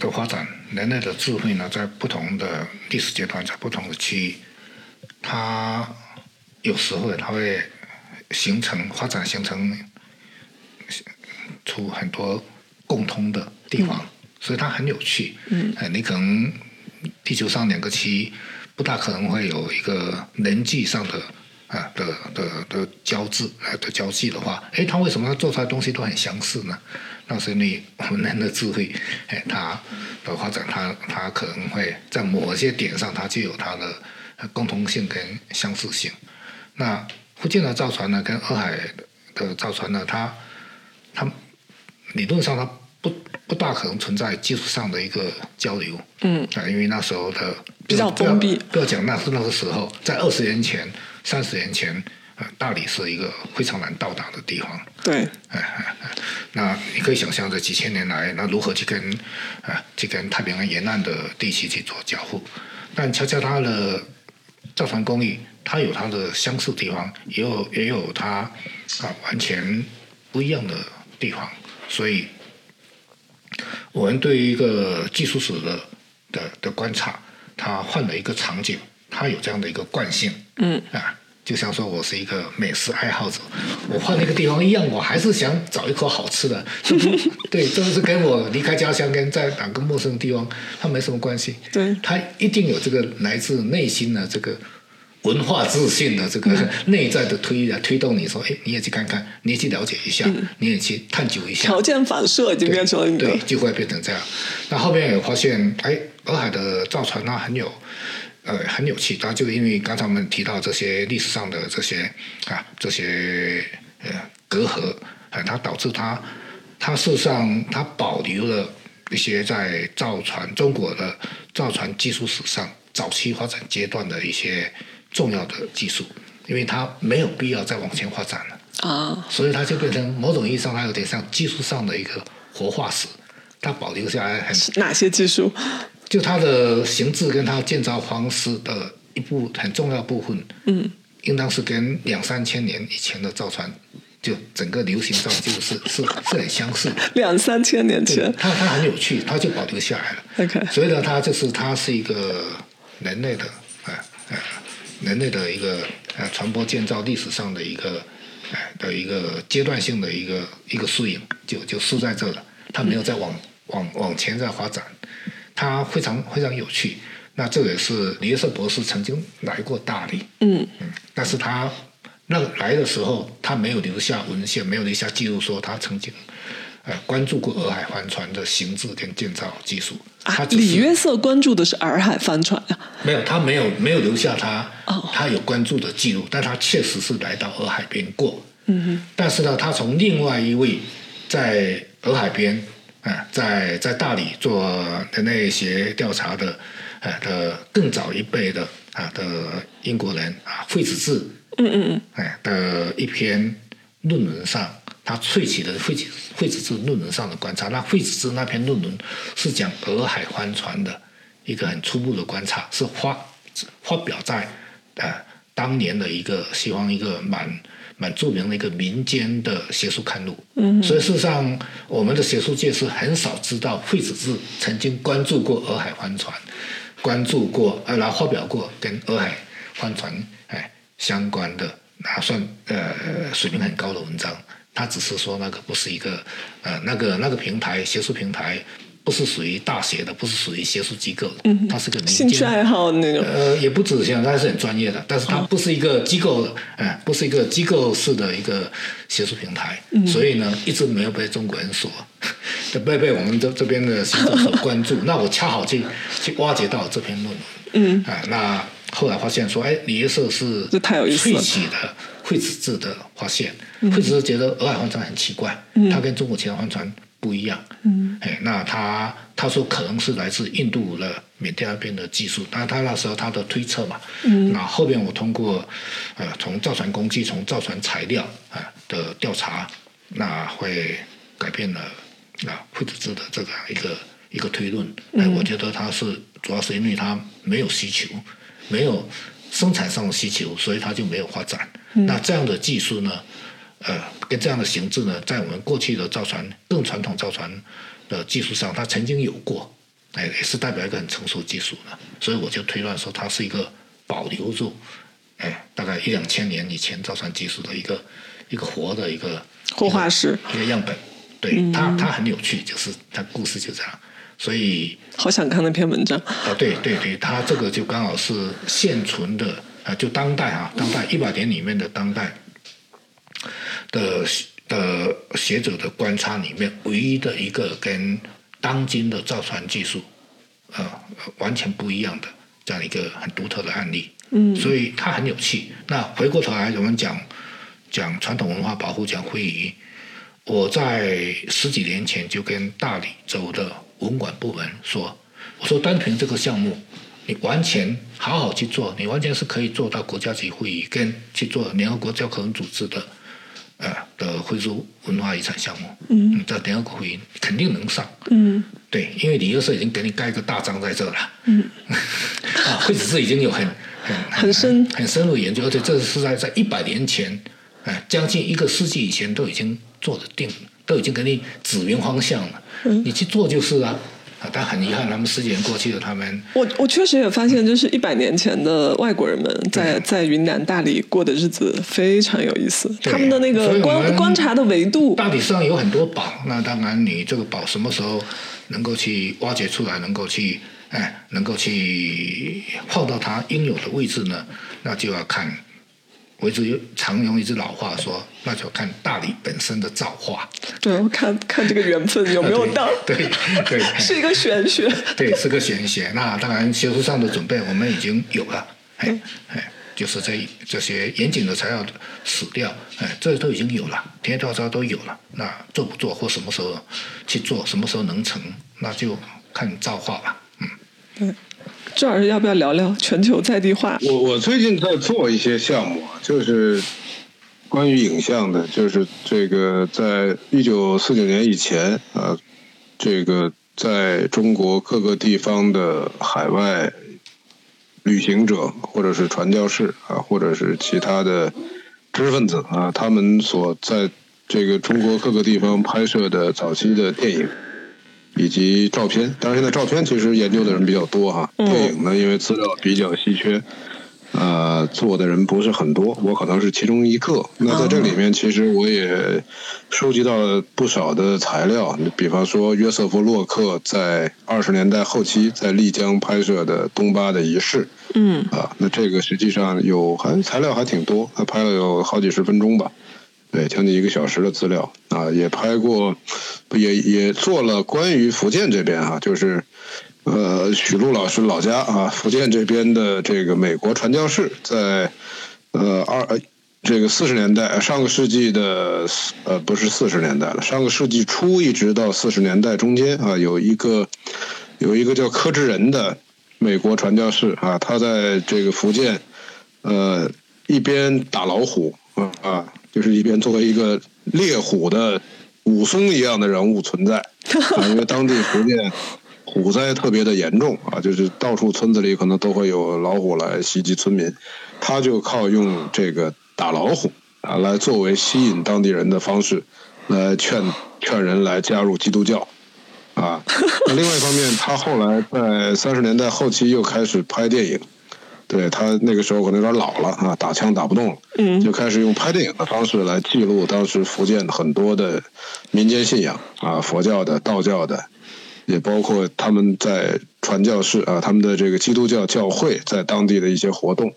的发展，人类的智慧呢，在不同的历史阶段，在不同的区域，它有时候它会形成发展，形成出很多共通的地方，所以它很有趣。嗯，哎，你可能地球上两个区域不大可能会有一个人际上的。啊的的的交织啊的交际的话，哎，它为什么做出来的东西都很相似呢？那是因为我们人的智慧，哎，它的发展，它它可能会在某些点上，它就有它的呃共同性跟相似性。那福建的造船呢，跟洱海的造船呢，它它理论上它不不大可能存在技术上的一个交流。嗯啊，因为那时候的比较封闭不要讲那是那个时候，在二十年前、三十年前，啊，大理是一个非常难到达的地方。对，哎哎哎，那你可以想象这几千年来，那如何去跟啊去跟太平洋沿岸的地区去做交互？但恰恰它的造船工艺，它有它的相似地方，也有也有它啊完全不一样的地方，所以我们对于一个技术史的的的观察，它换了一个场景，它有这样的一个惯性，嗯。啊，就像说我是一个美食爱好者，我换了一个地方一样，我还是想找一口好吃的，对，这个是跟我离开家乡跟在哪个陌生的地方，它没什么关系，对它一定有这个来自内心的这个。文化自信的这个 内在的推啊推动你说，哎，你也去看看，你也去了解一下，你也去探究一下，条件反射已经变成对，就会变成这样。那后面也发现，哎，洱海的造船啊很有，呃，很有趣。它就因为刚才我们提到这些历史上的这些啊，这些呃隔阂，啊，它导致它，它事实上它保留了一些在造船中国的造船技术史上早期发展阶段的一些重要的技术，因为它没有必要再往前发展了。啊，所以它就变成某种意义上，它有点像技术上的一个活化石，它保留下来很，哪些技术？就它的形制跟它建造方式的一部很重要部分，嗯，应当是跟两三千年以前的造船，就整个流行上就是是是很相似的。两三千年对前，它它很有趣，它就保留下来了。OK 所以呢，它就是它是一个人类的啊呃人类的一个呃传播建造历史上的一个呃的一个阶段性的一个一个缩影，就就输在这了。它没有再往往往前再发展，它非常非常有趣。那这也是李约瑟博士曾经来过大理，嗯嗯，但是他那来的时候，他没有留下文献，没有留下记录说他曾经呃关注过洱海帆船的形制跟建造技术。啊他，李约瑟关注的是洱海帆船啊，没有，他没有没有留下他、哦他有关注的记录，但他确实是来到洱海边过。嗯哼，但是呢，他从另外一位在洱海边啊、在在大理做人类学调查的啊的更早一辈的啊的英国人啊惠子志嗯嗯嗯，哎的一篇论文上，他萃取的惠子惠子志论文上的观察。那惠子志那篇论文是讲洱海帆船的一个很初步的观察，是发发表在啊当年的一个西方一个蛮蛮著名的一个民间的学术刊物。嗯，所以事实上，我们的学术界是很少知道惠子志曾经关注过洱海帆船，关注过呃，然后发表过跟洱海帆船哎相关的，那算呃水平很高的文章。他只是说那个不是一个呃那个那个平台学术平台不是属于大学的，不是属于学术机构的，它是个兴趣爱好那种。呃，也不止，现在它是很专业的，但是它不是一个机构，哎、不是一个机构式的一个学术平台，所以呢，一直没有被中国人所，被被我们这这边的行政所关注。那我恰好去去挖掘到这篇论文，嗯，啊、那后来发现说，哎，李约瑟是这太有意思了。萃取的惠子志的发现，惠子志觉得洱海帆船很奇怪，它跟中国其他帆船不一样，嗯，哎，那他他说可能是来自印度的缅甸那边的技术，但他那时候他的推测嘛，嗯，那后边我通过呃从造船工具、从造船材料啊、的调查，那会改变了啊惠子志的这个一个一个推论，哎，我觉得他是主要是因为他没有需求，没有生产上的需求，所以他就没有发展。那这样的技术呢？呃，跟这样的形制呢，在我们过去的造船更传统造船的技术上，它曾经有过，哎，也是代表一个很成熟技术的，所以我就推断说，它是一个保留住，哎，大概一两千年以前造船技术的一个一个活的一个活化石，一个样本。对它，它很有趣，就是它故事就这样，所以好想看那篇文章。啊，对对对，它这个就刚好是现存的啊，就当代啊，当代一百年里面的当代的的学者的观察里面，唯一的一个跟当今的造船技术呃完全不一样的这样一个很独特的案例。嗯，所以它很有趣。那回过头来，我们讲讲传统文化保护，讲非遗。我在十几年前就跟大理州的文管部门说：“我说单凭这个项目，你完全好好去做，你完全是可以做到国家级会议跟去做联合国教科文组织的，呃的非洲文化遗产项目。嗯，在联合国会议肯定能上。嗯，对，因为旅游社已经给你盖个大章在这了。嗯，啊，会只是已经有很很很深很深入研究，而且这是在在一百年前，哎，将近一个世纪以前都已经。”做的定都已经给你指明方向了，嗯你去做就是啊。啊，但很遗憾，他们十几年过去了，他们我我确实也发现，就是一百年前的外国人们在在云南大理过的日子非常有意思，他们的那个观观察的维度，大理上有很多宝，那当然你这个宝什么时候能够去挖掘出来，能够去哎，能够去放到它应有的位置呢？那就要看。我一直常用一句老话说，那就看大理本身的造化。对，我看看这个缘分有没有到。对对，是一个玄学。对，是个玄学。那当然，学术上的准备我们已经有了。哎哎，就是这这些严谨的材料史料，哎，这都已经有了，田野调查都有了。那做不做或什么时候去做，什么时候能成，那就看造化吧。嗯。对。赵老师要不要聊聊全球在地化？我我最近在做一些项目，就是关于影像的，就是这个在一九四九年以前啊，这个在中国各个地方的海外旅行者，或者是传教士啊，或者是其他的知识分子啊，他们所在这个中国各个地方拍摄的早期的电影。以及照片，当然现在照片其实研究的人比较多哈。电影呢，因为资料比较稀缺，呃，做的人不是很多，我可能是其中一个。那在这里面，其实我也收集到了不少的材料，比方说约瑟夫·洛克在二十年代后期在丽江拍摄的东巴的仪式。嗯。啊，那这个实际上有还材料还挺多，他拍了有好几十分钟吧。对，将近一个小时的资料啊，也拍过，也也做了关于福建这边啊，就是呃许璐老师老家啊，福建这边的这个美国传教士，在呃二这个四十年代，上个世纪的呃不是四十年代了，上个世纪初一直到四十年代中间啊，有一个有一个叫柯志仁的美国传教士啊，他在这个福建呃一边打老虎啊。就是一边作为一个猎虎的武松一样的人物存在，啊，因为当地福建虎灾特别的严重啊，就是到处村子里可能都会有老虎来袭击村民，他就靠用这个打老虎啊来作为吸引当地人的方式，来劝劝人来加入基督教，啊，那另外一方面，他后来在三十年代后期又开始拍电影。对他那个时候可能有点老了啊，打枪打不动了，就开始用拍电影的方式来记录当时福建很多的民间信仰啊，佛教的、道教的，也包括他们在传教士啊，他们的这个基督教教会在当地的一些活动。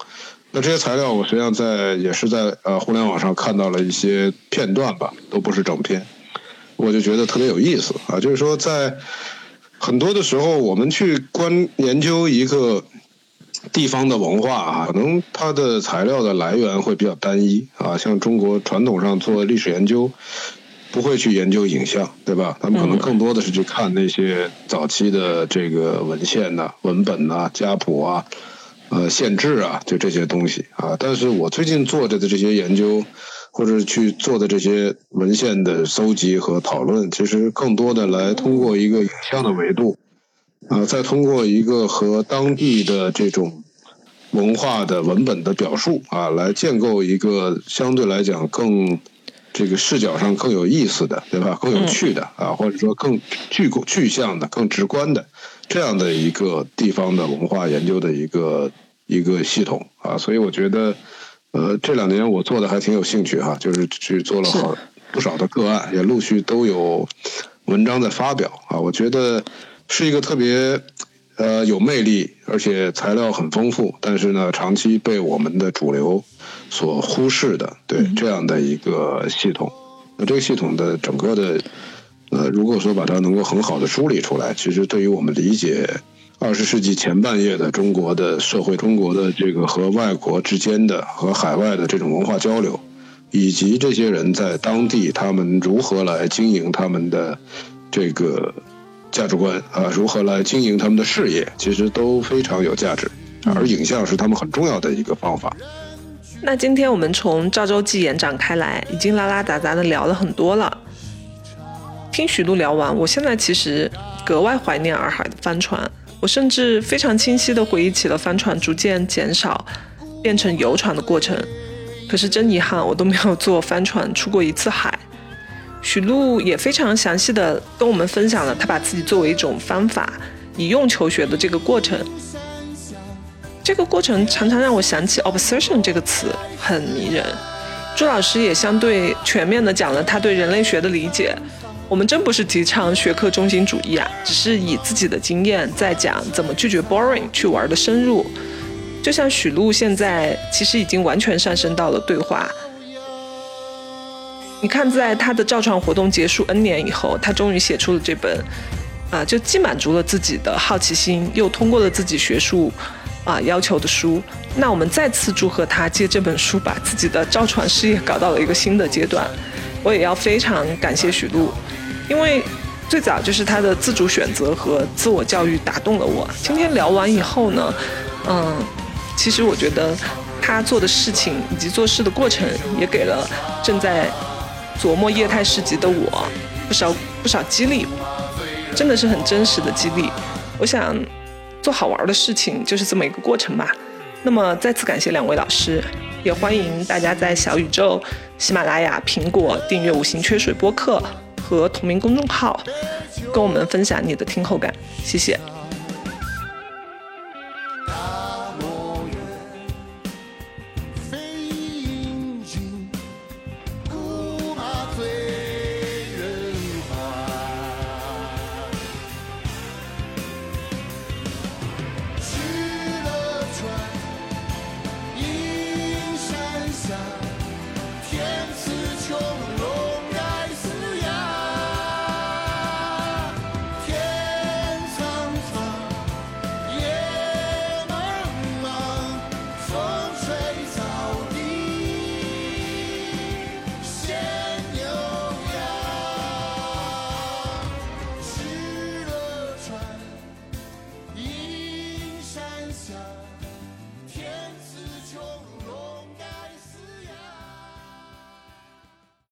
那这些材料我实际上在也是在呃互联网上看到了一些片段吧，都不是整篇，我就觉得特别有意思啊，就是说在很多的时候，我们去观研究一个。地方的文化啊，可能它的材料的来源会比较单一啊，像中国传统上做历史研究，不会去研究影像，对吧？他们可能更多的是去看那些早期的这个文献呐、文本呐、家谱啊、呃县志啊，就这些东西啊。但是我最近做着的这些研究，或者去做的这些文献的搜集和讨论，其实更多的来通过一个影像的维度。啊，再通过一个和当地的这种文化的文本的表述啊，来建构一个相对来讲更这个视角上更有意思的，对吧？更有趣的啊，或者说更具具象的、更直观的这样的一个地方的文化研究的一个一个系统啊。所以我觉得，呃，这两年我做的还挺有兴趣哈，就是去做了好不少的个案，也陆续都有文章在发表啊。我觉得。是一个特别，呃，有魅力，而且材料很丰富，但是呢，长期被我们的主流所忽视的，对这样的一个系统。那这个系统的整个的，呃，如果说把它能够很好的梳理出来，其实对于我们理解二十世纪前半叶的中国的社会，中国的这个和外国之间的和海外的这种文化交流，以及这些人在当地他们如何来经营他们的这个价值观啊，如何来经营他们的事业，其实都非常有价值。而影像是他们很重要的一个方法。那今天我们从赵州记延展开来，已经拉拉杂杂的聊了很多了。听许璐聊完，我现在其实格外怀念洱海的帆船。我甚至非常清晰地回忆起了帆船逐渐减少，变成游船的过程。可是真遗憾，我都没有坐帆船出过一次海。许璐也非常详细的跟我们分享了他把自己作为一种方法，以用求学的这个过程。这个过程常常让我想起 “obsession” 这个词，很迷人。朱老师也相对全面地讲了他对人类学的理解。我们真不是提倡学科中心主义啊，只是以自己的经验在讲怎么拒绝 boring，去玩的深入。就像许璐现在其实已经完全上升到了对话。你看，在他的造船活动结束 N 年以后，他终于写出了这本，啊，就既满足了自己的好奇心，又通过了自己学术啊要求的书。那我们再次祝贺他借这本书把自己的造船事业搞到了一个新的阶段。我也要非常感谢许璐。因为最早就是他的自主选择和自我教育打动了我。今天聊完以后呢，嗯，其实我觉得他做的事情以及做事的过程，也给了正在琢磨业态市集的我不少不少激励，真的是很真实的激励。我想做好玩的事情就是这么一个过程吧。那么再次感谢两位老师，也欢迎大家在小宇宙、喜马拉雅、苹果订阅五行缺水播客。和同名公众号，跟我们分享你的听后感，谢谢。